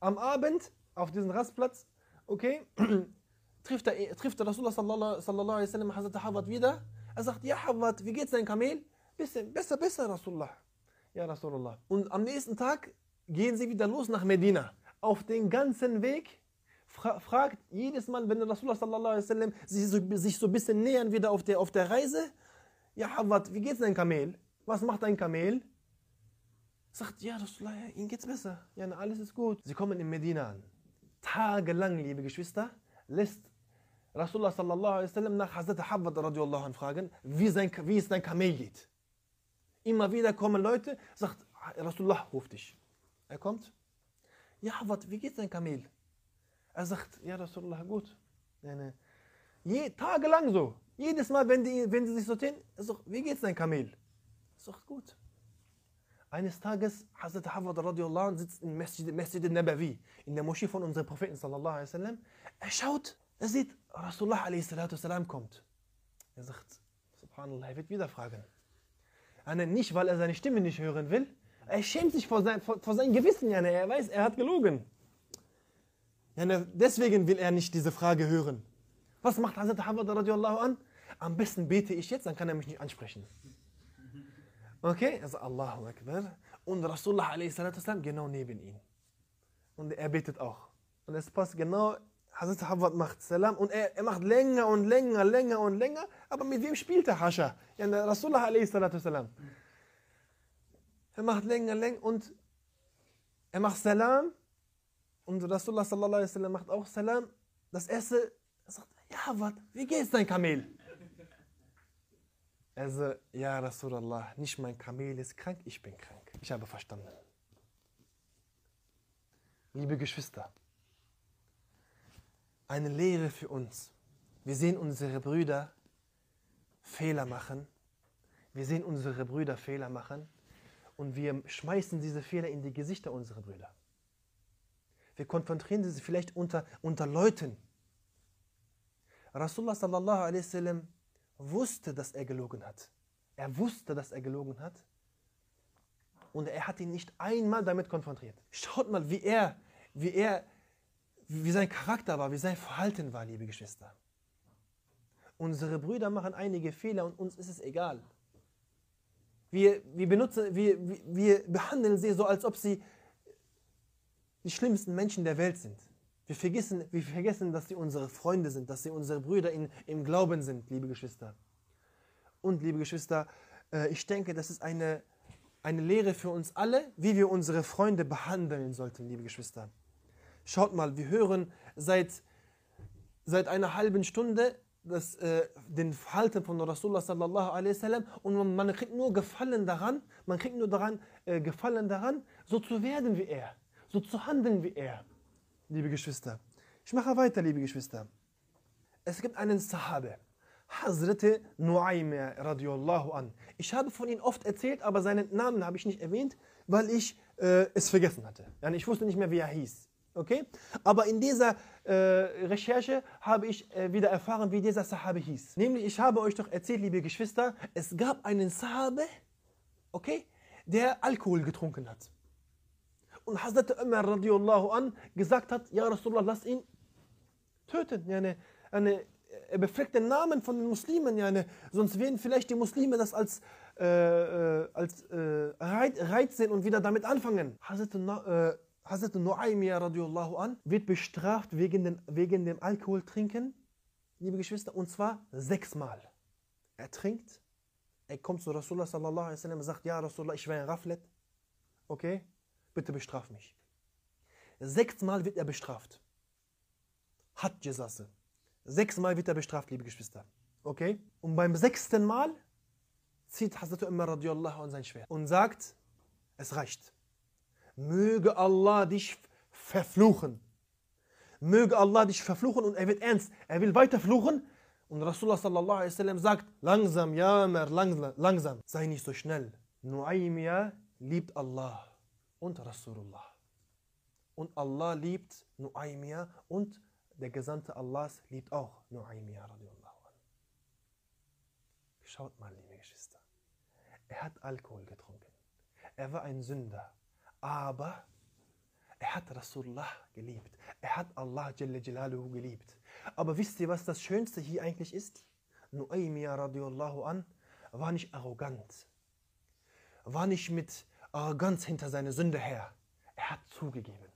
Am Abend auf diesem Rastplatz, okay, trifft der, trifft der Rasulullah sallallahu alaihi wasallam Hazrat Habbat wieder. Er sagt, ja Habbat, wie geht's dein Kamel? Bisschen besser, besser, Rasulullah. Ja, Rasulullah. Und am nächsten Tag gehen sie wieder los nach Medina. Auf den ganzen Weg fra fragt jedes Mal, wenn Rasulullah sallallahu alaihi wasallam sich so, sich so ein bisschen nähern wieder auf der, auf der Reise, ja, Habbat, wie geht's dein Kamel? Was macht dein Kamel? Sagt, ja, Rasulullah, ihnen geht's besser. Ja, alles ist gut. Sie kommen in Medina an. Tagelang, liebe Geschwister, lässt Rasulullah sallallahu alaihi wasallam nach Hazrat Habbat radiallahu anh fragen, wie, sein, wie es dein Kamel geht. Immer wieder kommen Leute, sagt, Rasulullah ruft dich. Er kommt. Ja, Habbat, wie geht dein Kamel? Er sagt, ja, Rasulullah, gut. Je, tagelang so. Jedes Mal, wenn, die, wenn sie sich sortieren, er sagt, wie geht's dein Kamel? Er sagt, gut. Eines Tages, Hazrat Hafad radiallahu sitzt in Masjid, Masjid al-Nabawi, in der Moschee von unserem Propheten sallallahu alaihi wasallam. Er schaut, er sieht, Rasulullah alaihi salatu kommt. Er sagt, Subhanallah, er wird wieder fragen. Nicht, weil er seine Stimme nicht hören will, er schämt sich vor, sein, vor, vor seinem Gewissen, er weiß, er hat gelogen. Deswegen will er nicht diese Frage hören. Was macht Hazrat Hafad radiallahu an? Am besten bete ich jetzt, dann kann er mich nicht ansprechen. Okay, also Allahu Akbar. Und Rasulullah a.s. genau neben ihm. Und er betet auch. Und es passt genau, Hazrat Hawad macht Salam und er, er, macht länger und länger, länger und länger. Aber mit wem spielt der Hascha? Ja, der Rasulullah a.s. Er macht länger, länger und er macht Salam. Und Rasulullah sallallahu alaihi wasallam macht auch Salam. Das erste, er sagt, ja, Hawad, wie geht's dein Kamel? Er sagt, ja Rasulallah, nicht mein Kamel ist krank, ich bin krank. Ich habe verstanden. Liebe Geschwister, eine Lehre für uns. Wir sehen unsere Brüder Fehler machen. Wir sehen unsere Brüder Fehler machen und wir schmeißen diese Fehler in die Gesichter unserer Brüder. Wir konfrontieren sie vielleicht unter, unter Leuten. Rasulullah sallallahu alaihi wasallam wusste, dass er gelogen hat. Er wusste, dass er gelogen hat. Und er hat ihn nicht einmal damit konfrontiert. Schaut mal, wie er, wie er, wie sein Charakter war, wie sein Verhalten war, liebe Geschwister. Unsere Brüder machen einige Fehler und uns ist es egal. Wir, wir, benutzen, wir, wir behandeln sie so, als ob sie die schlimmsten Menschen der Welt sind. Wir vergessen, wir vergessen, dass sie unsere Freunde sind, dass sie unsere Brüder in, im Glauben sind, liebe Geschwister. Und liebe Geschwister, äh, ich denke, das ist eine, eine Lehre für uns alle, wie wir unsere Freunde behandeln sollten, liebe Geschwister. Schaut mal, wir hören seit, seit einer halben Stunde das, äh, den Verhalten von Rasulullah sallallahu alaihi wasallam und man, man, kriegt nur Gefallen daran, man kriegt nur daran äh, Gefallen daran, so zu werden wie er, so zu handeln wie er liebe Geschwister. Ich mache weiter, liebe Geschwister. Es gibt einen Sahabe, Hazrat Nuaym radiallahu an. Ich habe von ihm oft erzählt, aber seinen Namen habe ich nicht erwähnt, weil ich äh, es vergessen hatte. Ich wusste nicht mehr, wie er hieß. Okay? Aber in dieser äh, Recherche habe ich äh, wieder erfahren, wie dieser Sahabe hieß. Nämlich, ich habe euch doch erzählt, liebe Geschwister, es gab einen Sahabe, okay, der Alkohol getrunken hat und Hazrat Umar radiallahu an gesagt hat, ja Rasulullah, lass ihn töten. Yani, eine, er befleckt den Namen von den Muslimen, ja, sonst werden vielleicht die Muslime das als, äh, äh, als äh, Reiz sehen und wieder damit anfangen. Hazrat, äh, Hazrat Nuaymiyah radiallahu an wird bestraft wegen, den, wegen dem Alkoholtrinken, liebe Geschwister, und zwar sechsmal. Er trinkt, er kommt zu Rasulullah sallallahu alaihi wasallam und sagt, ja Rasulullah, ich war ein Raflet, okay, bitte bestraf mich. Sechsmal wird er bestraft. Hat Jesasse. Sechsmal wird er bestraft, liebe Geschwister. Okay? Und beim sechsten Mal zieht Hazrat Umar radiallahu an sein Schwert und sagt, es reicht. Möge Allah dich verfluchen. Möge Allah dich verfluchen und er wird ernst. Er will weiter fluchen. Und Rasulullah sallallahu alaihi wasallam sagt, langsam, ja, mehr langsam. Sei nicht so schnell. Nuaymiyah liebt Allah und Rasulullah. Und Allah liebt Nuaymiyah und der Gesandte Allahs liebt auch Nuaymiyah. Schaut mal, liebe Geschwister. Er hat Alkohol getrunken. Er war ein Sünder. Aber er hat Rasulullah geliebt. Er hat Allah Jalla Jalaluhu geliebt. Aber wisst ihr, was das Schönste hier eigentlich ist? Nuaymiyah radiallahu an war nicht arrogant. War nicht mit Arroganz hinter seine Sünde her. Er hat zugegeben.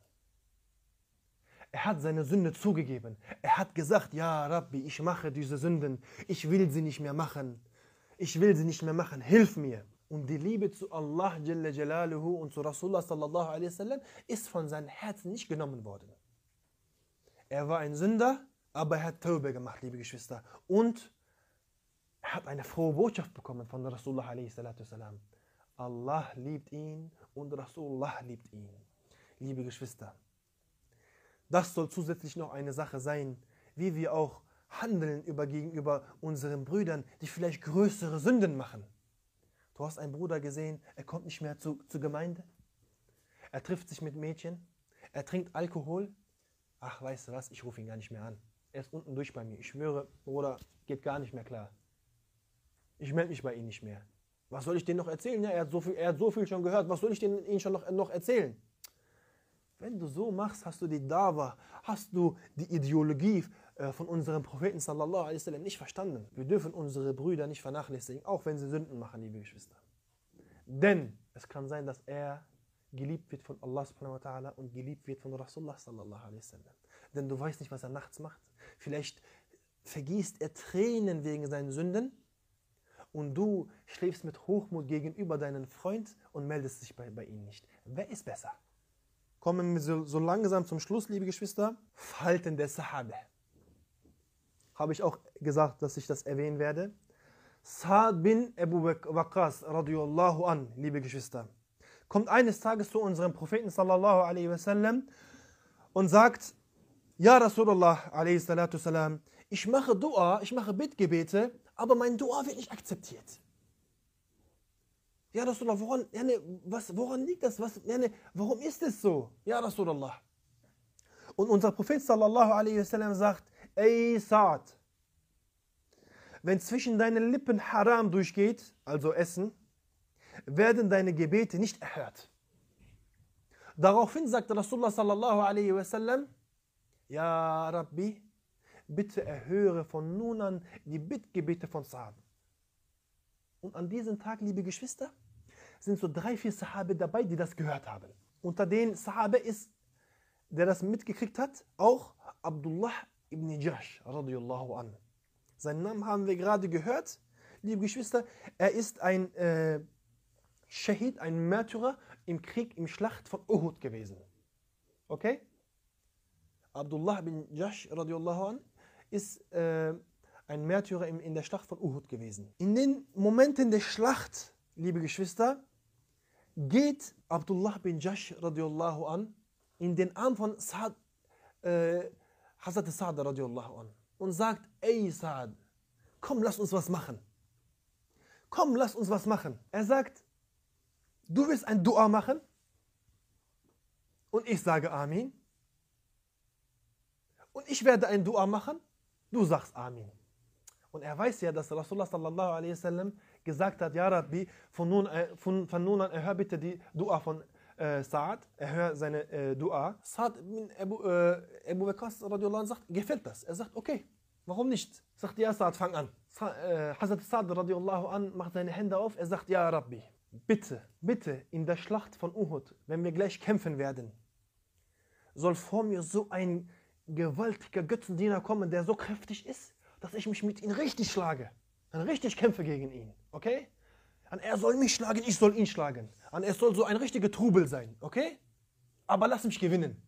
Er hat seine Sünde zugegeben. Er hat gesagt, ja Rabbi, ich mache diese Sünden. Ich will sie nicht mehr machen. Ich will sie nicht mehr machen. Hilf mir. Und die Liebe zu Allah Jalla Jalaluhu und zu Rasulullah sallallahu alaihi wasallam ist von seinem Herzen nicht genommen worden. Er war ein Sünder, aber er hat Taube gemacht, liebe Geschwister. Und er hat eine frohe Botschaft bekommen von Rasulullah alaihi wasallam. Allah liebt ihn und Rasulullah liebt ihn. Liebe Geschwister, das soll zusätzlich noch eine Sache sein, wie wir auch handeln über, gegenüber unseren Brüdern, die vielleicht größere Sünden machen. Du hast einen Bruder gesehen, er kommt nicht mehr zu, zur Gemeinde. Er trifft sich mit Mädchen. Er trinkt Alkohol. Ach, weißt du was, ich rufe ihn gar nicht mehr an. Er ist unten durch bei mir. Ich schwöre, Bruder, geht gar nicht mehr klar. Ich melde mich bei ihm nicht mehr. Was soll ich denen noch erzählen? Ja, er, hat so viel, er hat so viel schon gehört. Was soll ich denen, ihnen schon noch, noch erzählen? Wenn du so machst, hast du die Dawa, hast du die Ideologie von unserem Propheten sallallahu alaihi wasallam nicht verstanden. Wir dürfen unsere Brüder nicht vernachlässigen, auch wenn sie Sünden machen, liebe Geschwister. Denn es kann sein, dass er geliebt wird von Allah subhanahu wa ta'ala und geliebt wird von Rasulullah sallallahu alaihi wasallam. Denn du weißt nicht, was er nachts macht. Vielleicht vergießt er Tränen wegen seinen Sünden und du schläfst mit Hochmut gegenüber deinem Freund und meldest dich bei, bei ihm nicht. Wer ist besser? kommen wir so, so langsam zum Schluss, liebe Geschwister. Falten der Sahabe. Habe ich auch gesagt, dass ich das erwähnen werde. Sa'd bin Abu Waqas radiyallahu an, liebe Geschwister, kommt eines Tages zu unserem Propheten sallallahu alaihi wasallam und sagt, Ja Rasulullah alaihi salatu salam, ich mache Dua, ich mache Bittgebete, aber mein Dua wird nicht akzeptiert. Ja, Rasulallah, woran, was, woran liegt das? Was, warum ist es so? Ja, Rasulallah. Und unser Prophet sallallahu alaihi wasallam sagt, ey Sa'd, wenn zwischen deinen Lippen Haram durchgeht, also Essen, werden deine Gebete nicht erhört. Daraufhin sagt Rasulullah sallallahu alaihi wasallam, Ja Rabbi, bitte erhöre von nun an die Bittgebete von Sa'd. Und an diesem Tag, liebe Geschwister, sind so drei, vier Sahabe dabei, die das gehört haben. Unter den Sahabe ist, der das mitgekriegt hat, auch Abdullah ibn Jash, radiyallahu an. Seinen Namen haben wir gerade gehört. Liebe Geschwister, er ist ein äh, Shahid, ein Märtyrer im Krieg, im Schlacht von Uhud gewesen. Okay? Abdullah ibn Jash, radiyallahu an, ist äh, ein Märtyrer in der Schlacht von Uhud gewesen. In den Momenten der Schlacht, liebe Geschwister, geht Abdullah bin Jash radiallahu an in den Arm von Sa'd, äh, Hazrat Sa'd radiallahu an und sagt, ey Sa'd, komm, lass uns was machen. Komm, lass uns was machen. Er sagt, du willst ein Dua machen? Und ich sage Amin. Und ich werde ein Dua machen. Du sagst Amin. Und er weiß ja, dass Rasulullah sallallahu alaihi wasallam gesagt hat, Ja Rabbi, von nun, von, von nun an erhör bitte die Dua von äh, Sa'ad, erhör seine äh, Dua. Sa'ad bin Abu, äh, Abu Bakr sagt, gefällt das. Er sagt, okay, Warum nicht? Sagt ja Saad, fang an. Sa- äh, Hazrat Saad radiallahu an macht seine Hände auf, er sagt, ja Rabbi, bitte, bitte in der Schlacht von Uhud, wenn wir gleich kämpfen werden, soll vor mir so ein gewaltiger Götzendiener kommen, der so kräftig ist, dass ich mich mit ihm richtig schlage. Dann richtig kämpfe gegen ihn, okay? Und er soll mich schlagen, ich soll ihn schlagen. Und es soll so ein richtiger Trubel sein, okay? Aber lass mich gewinnen.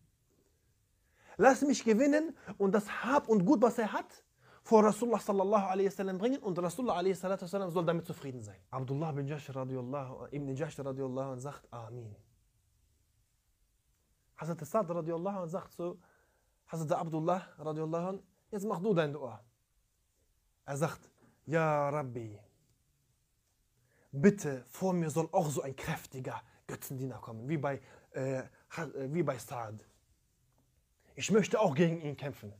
Lass mich gewinnen und das Hab und Gut, was er hat, vor Rasulullah sallallahu alaihi wasallam bringen und Rasulullah alaihi wasallam soll damit zufrieden sein. Abdullah bin Jash radiallahu, ibn Jash radiallahu sagt Amin. Hazrat Sa'd radiallahu sagt so, Hazrat Abdullah radiallahu jetzt mach du dein Dua. Er sagt, Ja Rabbi, bitte vor mir soll auch so ein kräftiger Götzendiener kommen, wie bei, äh, äh, wie bei Sa'd. Ich möchte auch gegen ihn kämpfen.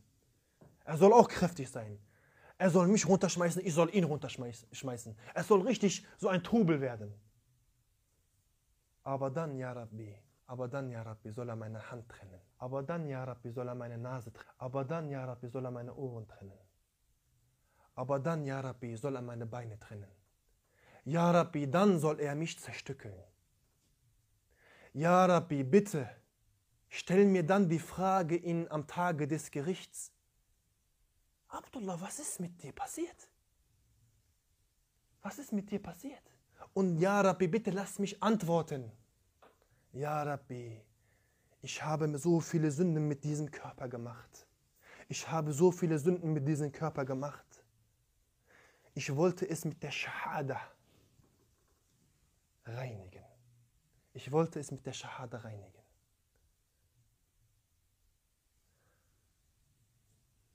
Er soll auch kräftig sein. Er soll mich runterschmeißen, ich soll ihn runterschmeißen. Es soll richtig so ein Trubel werden. Aber dann, ja Rabbi, aber dann, ja Rabbi, soll er meine Hand trennen. Aber dann, ja Rabbi, soll er meine Nase trennen. Aber dann, ja Rabbi, soll er meine Ohren trennen. Aber dann, ja Rabbi, soll er meine Beine trennen. Ja Rabbi, dann soll er mich zerstückeln. Ja Rabbi, bitte, stell mir dann die Frage in, am Tage des Gerichts. Abdullah, was ist mit dir passiert? Was ist mit dir passiert? Und ja Rabbi, bitte lass mich antworten. Ja Rabbi, ich habe so viele Sünden mit diesem Körper gemacht. Ich habe so viele Sünden mit diesem Körper gemacht. Ich wollte es mit der Shahada reinigen. Ich wollte es mit der Shahada reinigen.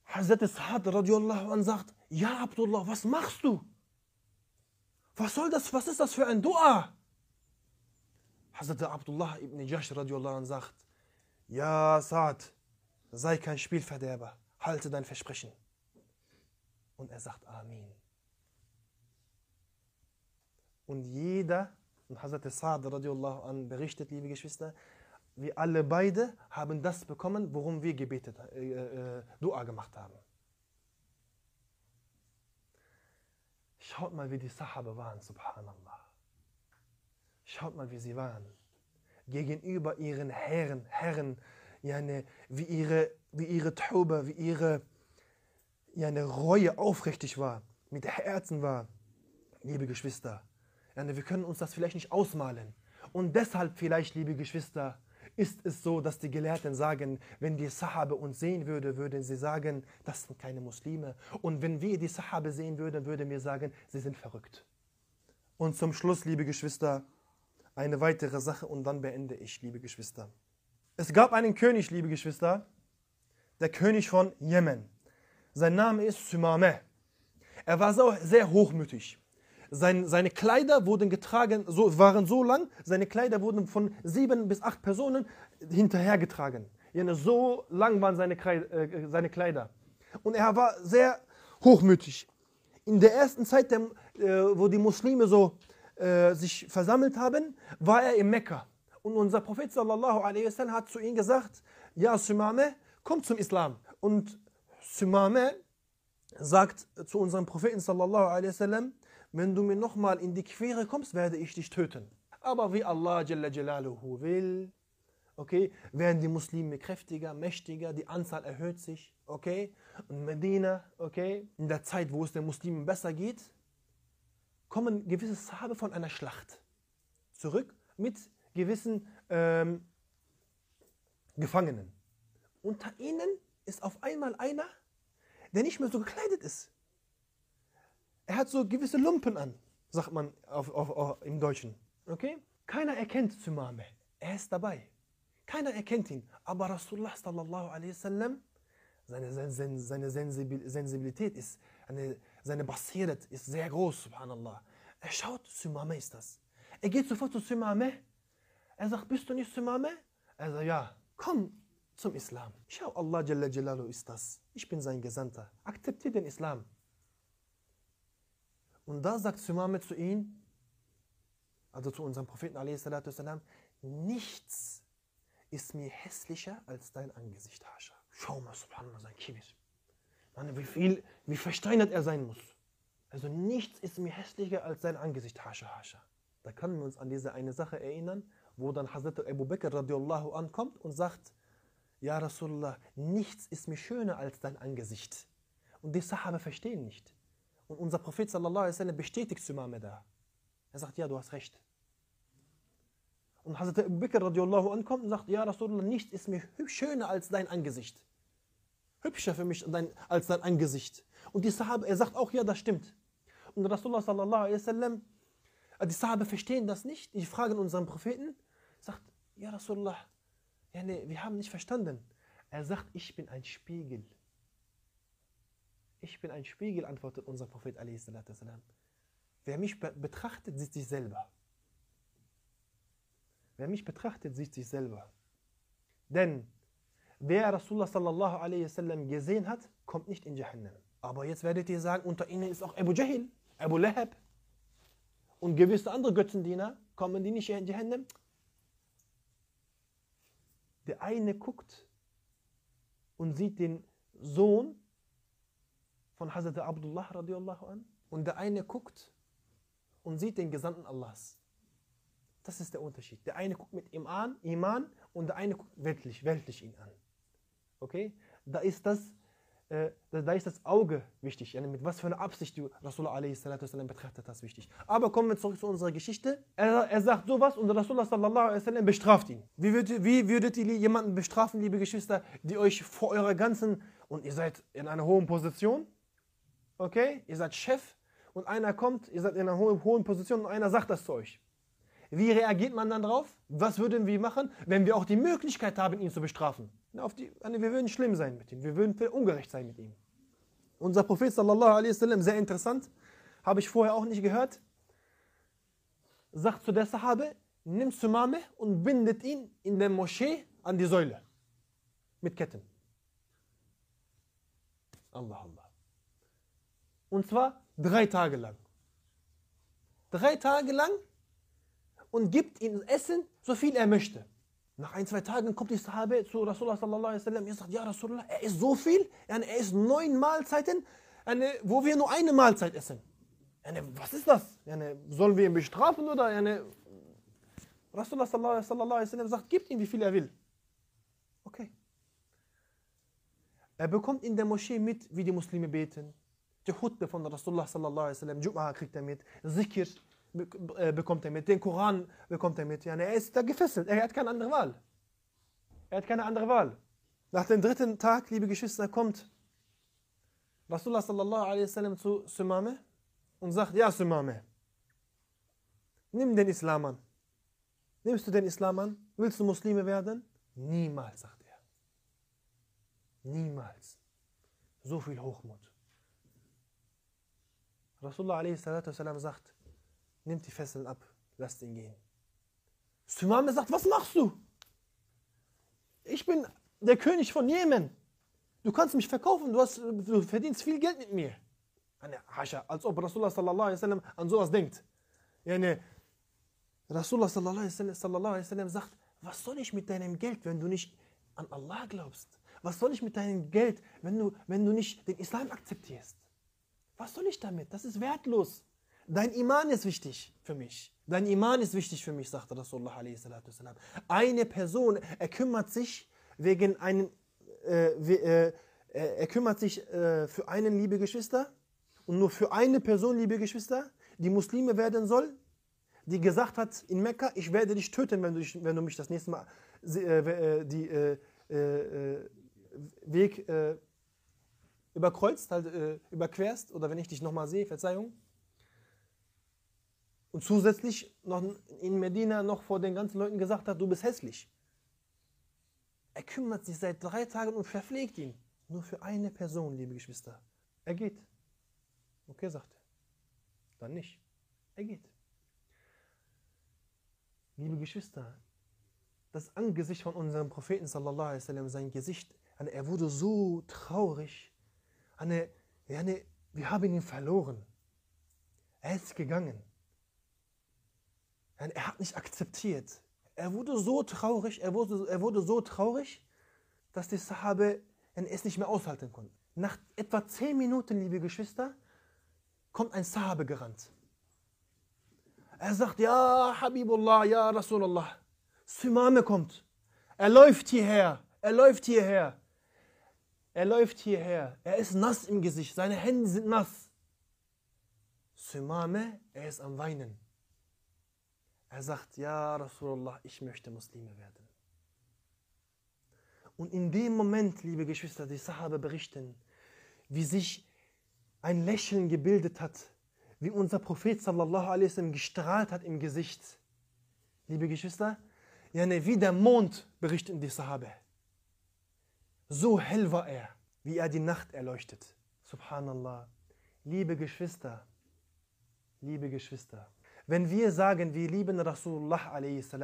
Hazrat Sa'ad radiallahu an sagt, ja Abdullah, was machst du? Was soll das, was ist das für ein Dua? Hazrat Abdullah ibn Jash radiallahu an sagt, ja Sa'ad, sei kein Spielverderber, halte dein Versprechen. Und er sagt Amin. Und jeder, und Hazrat Sa'ad radiallahu an berichtet, liebe Geschwister, wir alle beide haben das bekommen, worum wir gebetet, äh, äh, Dua gemacht haben. Schaut mal, wie die Sahaba waren, subhanallah. Schaut mal, wie sie waren. Gegenüber ihren Herren, Herren, yani, wie ihre, wie ihre Taube, wie ihre yani, Reue aufrichtig war, mit Herzen war. Liebe Geschwister, wir können uns das vielleicht nicht ausmalen. Und deshalb vielleicht, liebe Geschwister, ist es so, dass die Gelehrten sagen, wenn die Sahabe uns sehen würde, würden sie sagen, das sind keine Muslime. Und wenn wir die Sahabe sehen würden, würden wir sagen, sie sind verrückt. Und zum Schluss, liebe Geschwister, eine weitere Sache und dann beende ich, liebe Geschwister. Es gab einen König, liebe Geschwister, der König von Jemen. Sein Name ist Sumameh. Er war sehr hochmütig. Sein, seine Kleider wurden getragen, so, waren so lang, seine Kleider wurden von sieben bis acht Personen hinterhergetragen. Ja, so lang waren seine, Krei- äh, seine Kleider. Und er war sehr hochmütig. In der ersten Zeit, der, äh, wo die Muslime so äh, sich versammelt haben, war er in Mekka. Und unser Prophet sallallahu wasallam hat zu ihm gesagt, ja Sumame, komm zum Islam. Und Sumame sagt zu unserem Propheten sallallahu alaihi wasallam, wenn du mir nochmal in die Quere kommst, werde ich dich töten. Aber wie Allah Jalaluhu will, okay, werden die Muslime kräftiger, mächtiger, die Anzahl erhöht sich, okay. Und Medina, okay, in der Zeit, wo es den Muslimen besser geht, kommen gewisse Sahabe von einer Schlacht zurück mit gewissen ähm, Gefangenen. Unter ihnen ist auf einmal einer, der nicht mehr so gekleidet ist. Er hat so gewisse Lumpen an, sagt man auf, auf, auf, im Deutschen. Okay? Keiner erkennt Sumame. Er ist dabei. Keiner erkennt ihn. Aber Rasulullah sallallahu alaihi wasallam, seine, seine, seine Sensibil- Sensibilität ist, eine, seine Basirat ist sehr groß, subhanallah. Er schaut, Sumame ist das. Er geht sofort zu Sumame. Er sagt, bist du nicht Sumame? Er sagt, ja, komm zum Islam. Schau, Allah Jalla Jalalu ist das. Ich bin sein Gesandter. Akzeptiere den Islam. Und da sagt Sumame zu ihm, also zu unserem Propheten a.s.w., nichts ist mir hässlicher als dein Angesicht, Hascha. Schau mal, subhanallah, sein Kibir. Mann, wie viel, wie versteinert er sein muss. Also nichts ist mir hässlicher als sein Angesicht, hascha, hascha. Da können wir uns an diese eine Sache erinnern, wo dann Hazrat Abu Bakr radiallahu ankommt und sagt, Ja Rasulullah, nichts ist mir schöner als dein Angesicht. Und die Sahaba verstehen nicht. Und unser Prophet sallallahu alaihi wasallam bestätigt Sumame da. Er sagt, ja, du hast recht. Und Hazrat Abu Bakr radiallahu ankommt und sagt, ja Rasulullah, nichts ist mir schöner als dein Angesicht. Hübscher für mich als dein Angesicht. Und die Sahaba, er sagt auch, ja, das stimmt. Und Rasulullah sallallahu alaihi wasallam, die Sahaba verstehen das nicht. Die fragen unseren Propheten, sagt, ja Rasulullah, ja, nee, wir haben nicht verstanden. Er sagt, ich bin ein Spiegel. Ich bin ein Spiegel, antwortet unser Prophet. Wer mich betrachtet, sieht sich selber. Wer mich betrachtet, sieht sich selber. Denn wer Rasulullah sallallahu alaihi wasallam gesehen hat, kommt nicht in Jahannam. Aber jetzt werdet ihr sagen, unter ihnen ist auch Abu Jahil, Abu Lahab und gewisse andere Götzendiener, kommen die nicht in Jahannam? Der eine guckt und sieht den Sohn von Hazrat Abdullah radiallahu an und der eine guckt und sieht den Gesandten Allahs. Das ist der Unterschied. Der eine guckt mit Iman, Iman und der eine guckt weltlich, weltlich ihn an. Okay? Da ist das äh, da ist das Auge wichtig. Yani mit was für einer Absicht du Rasulullah a.s. betrachtet das wichtig. Aber kommen wir zurück zu unserer Geschichte. Er, er sagt sowas und Rasulullah bestraft ihn. Wie würdet, wie würdet ihr jemanden bestrafen, liebe Geschwister, die euch vor eurer ganzen, und ihr seid in einer hohen Position, okay, ihr seid Chef und einer kommt, ihr seid in einer hohen, Position und einer sagt das zu euch. Wie reagiert man dann drauf? Was würden wir machen, wenn wir auch die Möglichkeit haben, ihn zu bestrafen? Die, wir würden schlimm sein mit ihm, wir würden ungerecht sein mit ihm. Unser Prophet sallallahu alaihi wasallam, sehr interessant, habe ich vorher auch nicht gehört, sagt zu der Sahabe, nimm Sumame und bindet ihn in der Moschee an die Säule mit Ketten. Allah, Allah. Und zwar drei Tage lang. Drei Tage lang und gibt ihm Essen, so viel er möchte. Nach ein, zwei Tagen kommt die Sahabe zu Rasulullah sallallahu alaihi wasallam und sagt, ja Rasulullah, er isst so viel, er isst neun Mahlzeiten, wo wir nur eine Mahlzeit essen. Was ist das? Sollen wir ihn bestrafen oder? Rasulullah sallallahu alaihi sagt, gibt ihm, wie viel er will. Okay. Er bekommt in der Moschee mit, wie die Muslime beten. Die Hutbe von Rasulullah sallallahu alaihi wasallam, Jum'ah kriegt er mit, Zikr, äh, bekommt er mit, den Koran bekommt er mit. Ja, er ist da gefesselt, er hat keine andere Wahl. Er hat keine andere Wahl. Nach dem dritten Tag, liebe Geschwister, kommt Rasulullah sallallahu alaihi wasallam zu Sumame und sagt, ja Sumame, nimm den Islam an. Nimmst du den Islam an? Willst du Muslime werden? Niemals, sagt er. Niemals. So viel Hochmut. Rasulullah alaihi sagt, nimmt die Fesseln ab, lasst ihn gehen. Sumame sagt, was machst du? Ich bin der König von Jemen. Du kannst mich verkaufen, du, hast, du verdienst viel Geld mit mir. Als ob Rasulullah sallallahu wasallam an sowas denkt. Rasulullah sallallahu alaihi wasallam sagt, was soll ich mit deinem Geld, wenn du nicht an Allah glaubst? Was soll ich mit deinem Geld, wenn du, wenn du nicht den Islam akzeptierst? Was soll ich damit? Das ist wertlos. Dein Iman ist wichtig für mich. Dein Iman ist wichtig für mich, sagte Rasulullah a.s. Eine Person, er kümmert sich wegen einen, äh, äh, er kümmert sich äh, für einen, liebe Geschwister, und nur für eine Person, liebe Geschwister, die Muslime werden soll, die gesagt hat in Mekka, ich werde dich töten, wenn du, dich, wenn du mich das nächste Mal äh, äh, die äh, Weg überkreuzt, halt überquerst, oder wenn ich dich nochmal sehe, Verzeihung. Und zusätzlich noch in Medina noch vor den ganzen Leuten gesagt hat, du bist hässlich. Er kümmert sich seit drei Tagen und verpflegt ihn. Nur für eine Person, liebe Geschwister. Er geht. Okay, sagt er. Dann nicht. Er geht. Liebe Geschwister, das Angesicht von unserem Propheten, sallallahu alaihi wasallam, sein Gesicht, er wurde so traurig. Eine, eine, wir haben ihn verloren. Er ist gegangen. Er hat nicht akzeptiert. Er wurde so traurig, er wurde, er wurde so traurig, dass die Sahabe es nicht mehr aushalten konnten. Nach etwa zehn Minuten, liebe Geschwister, kommt ein Sahabe gerannt. Er sagt, ja, Habibullah, ja, Rasulallah. Sumame kommt. Er läuft hierher. Er läuft hierher. Er läuft hierher. Er ist nass im Gesicht. Seine Hände sind nass. Sumame, er ist am Weinen. Er sagt, ja, Rasulallah, ich möchte Muslime werden. Und in dem Moment, liebe Geschwister, die Sahabe berichten, wie sich ein Lächeln gebildet hat, wie unser Prophet sallallahu alaihi wasallam gestrahlt hat im Gesicht. Liebe Geschwister, ja, ne, wie der Mond berichten die Sahabe. So hell war er, wie er die Nacht erleuchtet. Subhanallah. Liebe Geschwister, liebe Geschwister, wenn wir sagen, wir lieben Rasulullah a.s.,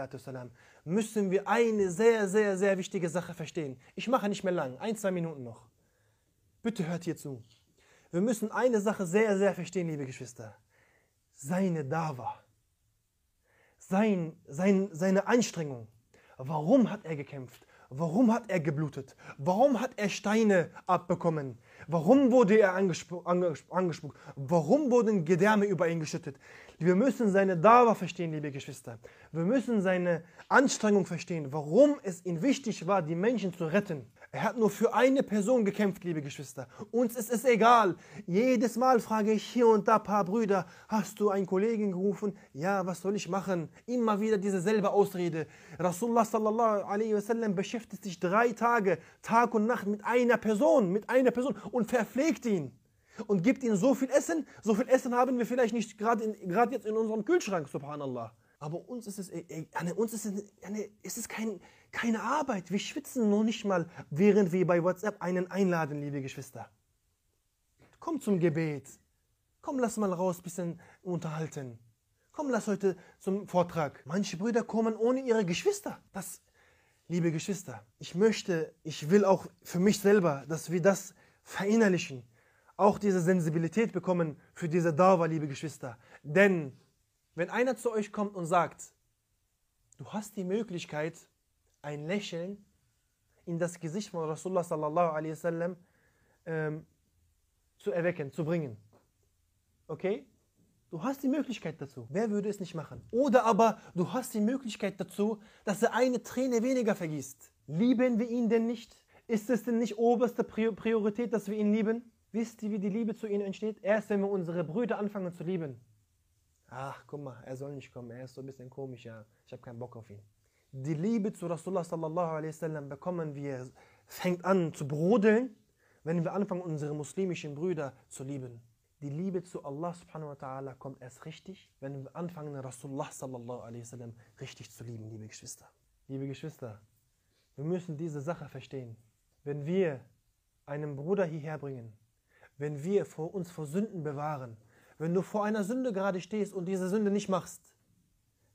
müssen wir eine sehr, sehr, sehr wichtige Sache verstehen. Ich mache nicht mehr lang, ein, zwei Minuten noch. Bitte hört hier zu. Wir müssen eine Sache sehr, sehr verstehen, liebe Geschwister. Seine Dawa, sein, sein, seine Anstrengung. Warum hat er gekämpft? Warum hat er geblutet? Warum hat er Steine abbekommen? Warum wurde er angespuckt? angespuckt? Warum wurden Gedärme über ihn geschüttet? Wir müssen seine Dawa verstehen, liebe Geschwister. Wir müssen seine Anstrengung verstehen, warum es ihm wichtig war, die Menschen zu retten. Er hat nur für eine Person gekämpft, liebe Geschwister. Uns ist es egal. Jedes Mal frage ich hier und da ein paar Brüder, hast du einen Kollegen gerufen? Ja, was soll ich machen? Immer wieder diese selbe Ausrede. Rasulullah sallallahu alaihi wasallam beschäftigt sich drei Tage, Tag und Nacht mit einer Person, mit einer Person und verpflegt ihn. Und gibt ihm so viel Essen. So viel Essen haben wir vielleicht nicht gerade jetzt in unserem Kühlschrank, subhanallah. Aber uns ist es, äh, äh, uns ist es, es ist kein, keine Arbeit. Wir schwitzen noch nicht mal, während wir bei WhatsApp einen einladen, liebe Geschwister. Komm zum Gebet. Komm, lass mal raus, bisschen unterhalten. Komm, lass heute zum Vortrag. Manche Brüder kommen ohne ihre Geschwister. Das, liebe Geschwister, ich möchte, ich will auch für mich selber, dass wir das verinnerlichen. Auch diese Sensibilität bekommen für diese Dauer, liebe Geschwister. Denn wenn einer zu euch kommt und sagt, du hast die Möglichkeit, ein Lächeln in das Gesicht von Rasulullah sallallahu alaihi wasallam ähm, zu erwecken, zu bringen. Okay? Du hast die Möglichkeit dazu. Wer würde es nicht machen? Oder aber du hast die Möglichkeit dazu, dass er eine Träne weniger vergießt. Lieben wir ihn denn nicht? Ist es denn nicht oberste Priorität, dass wir ihn lieben? Wisst ihr, wie die Liebe zu ihm entsteht? Erst wenn wir unsere Brüder anfangen zu lieben. Ach, guck mal, er soll nicht kommen, er ist so ein bisschen komisch, ja. Ich habe keinen Bock auf ihn. Die Liebe zu Rasulullah sallallahu alaihi wasallam bekommen wir, fängt an zu brodeln, wenn wir anfangen, unsere muslimischen Brüder zu lieben. Die Liebe zu Allah subhanahu wa ta'ala kommt erst richtig, wenn wir anfangen, Rasulullah sallallahu alaihi wasallam richtig zu lieben, liebe Geschwister. Liebe Geschwister, wir müssen diese Sache verstehen. Wenn wir einen Bruder hierher bringen, wenn wir vor uns vor Sünden bewahren, wenn du vor einer Sünde gerade stehst und diese Sünde nicht machst,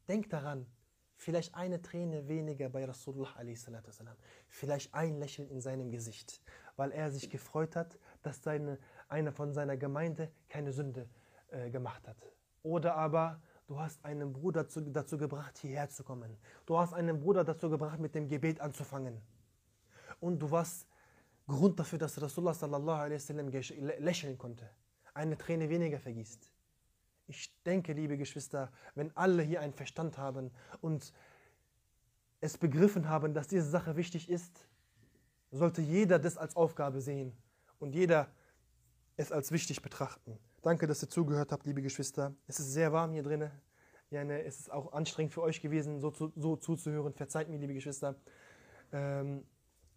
denk daran, vielleicht eine Träne weniger bei Rasulullah a.s. Vielleicht ein Lächeln in seinem Gesicht, weil er sich gefreut hat, dass seine, einer von seiner Gemeinde keine Sünde äh, gemacht hat. Oder aber du hast einen Bruder dazu, dazu gebracht, hierher zu kommen. Du hast einen Bruder dazu gebracht, mit dem Gebet anzufangen. Und du warst Grund dafür, dass Rasulullah sallallahu wasallam lächeln konnte eine Träne weniger vergießt. Ich denke, liebe Geschwister, wenn alle hier einen Verstand haben und es begriffen haben, dass diese Sache wichtig ist, sollte jeder das als Aufgabe sehen und jeder es als wichtig betrachten. Danke, dass ihr zugehört habt, liebe Geschwister. Es ist sehr warm hier drinnen. Ja, ne, es ist auch anstrengend für euch gewesen, so, zu, so zuzuhören. Verzeiht mir, liebe Geschwister. Ähm,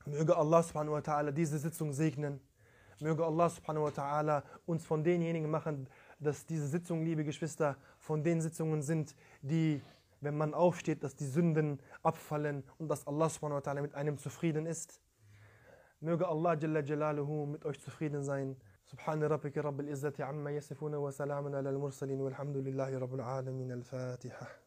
möge Allah subhanahu wa ta'ala diese Sitzung segnen. Möge Allah subhanahu wa ta'ala uns von denjenigen machen, dass diese Sitzungen, liebe Geschwister, von den Sitzungen sind, die, wenn man aufsteht, dass die Sünden abfallen und dass Allah subhanahu wa ta'ala mit einem zufrieden ist. Möge Allah Jalla Jalaluhu mit euch zufrieden sein. سبحان ربك رب العزة عما يصفون وسلام على المرسلين والحمد لله رب العالمين الفاتحة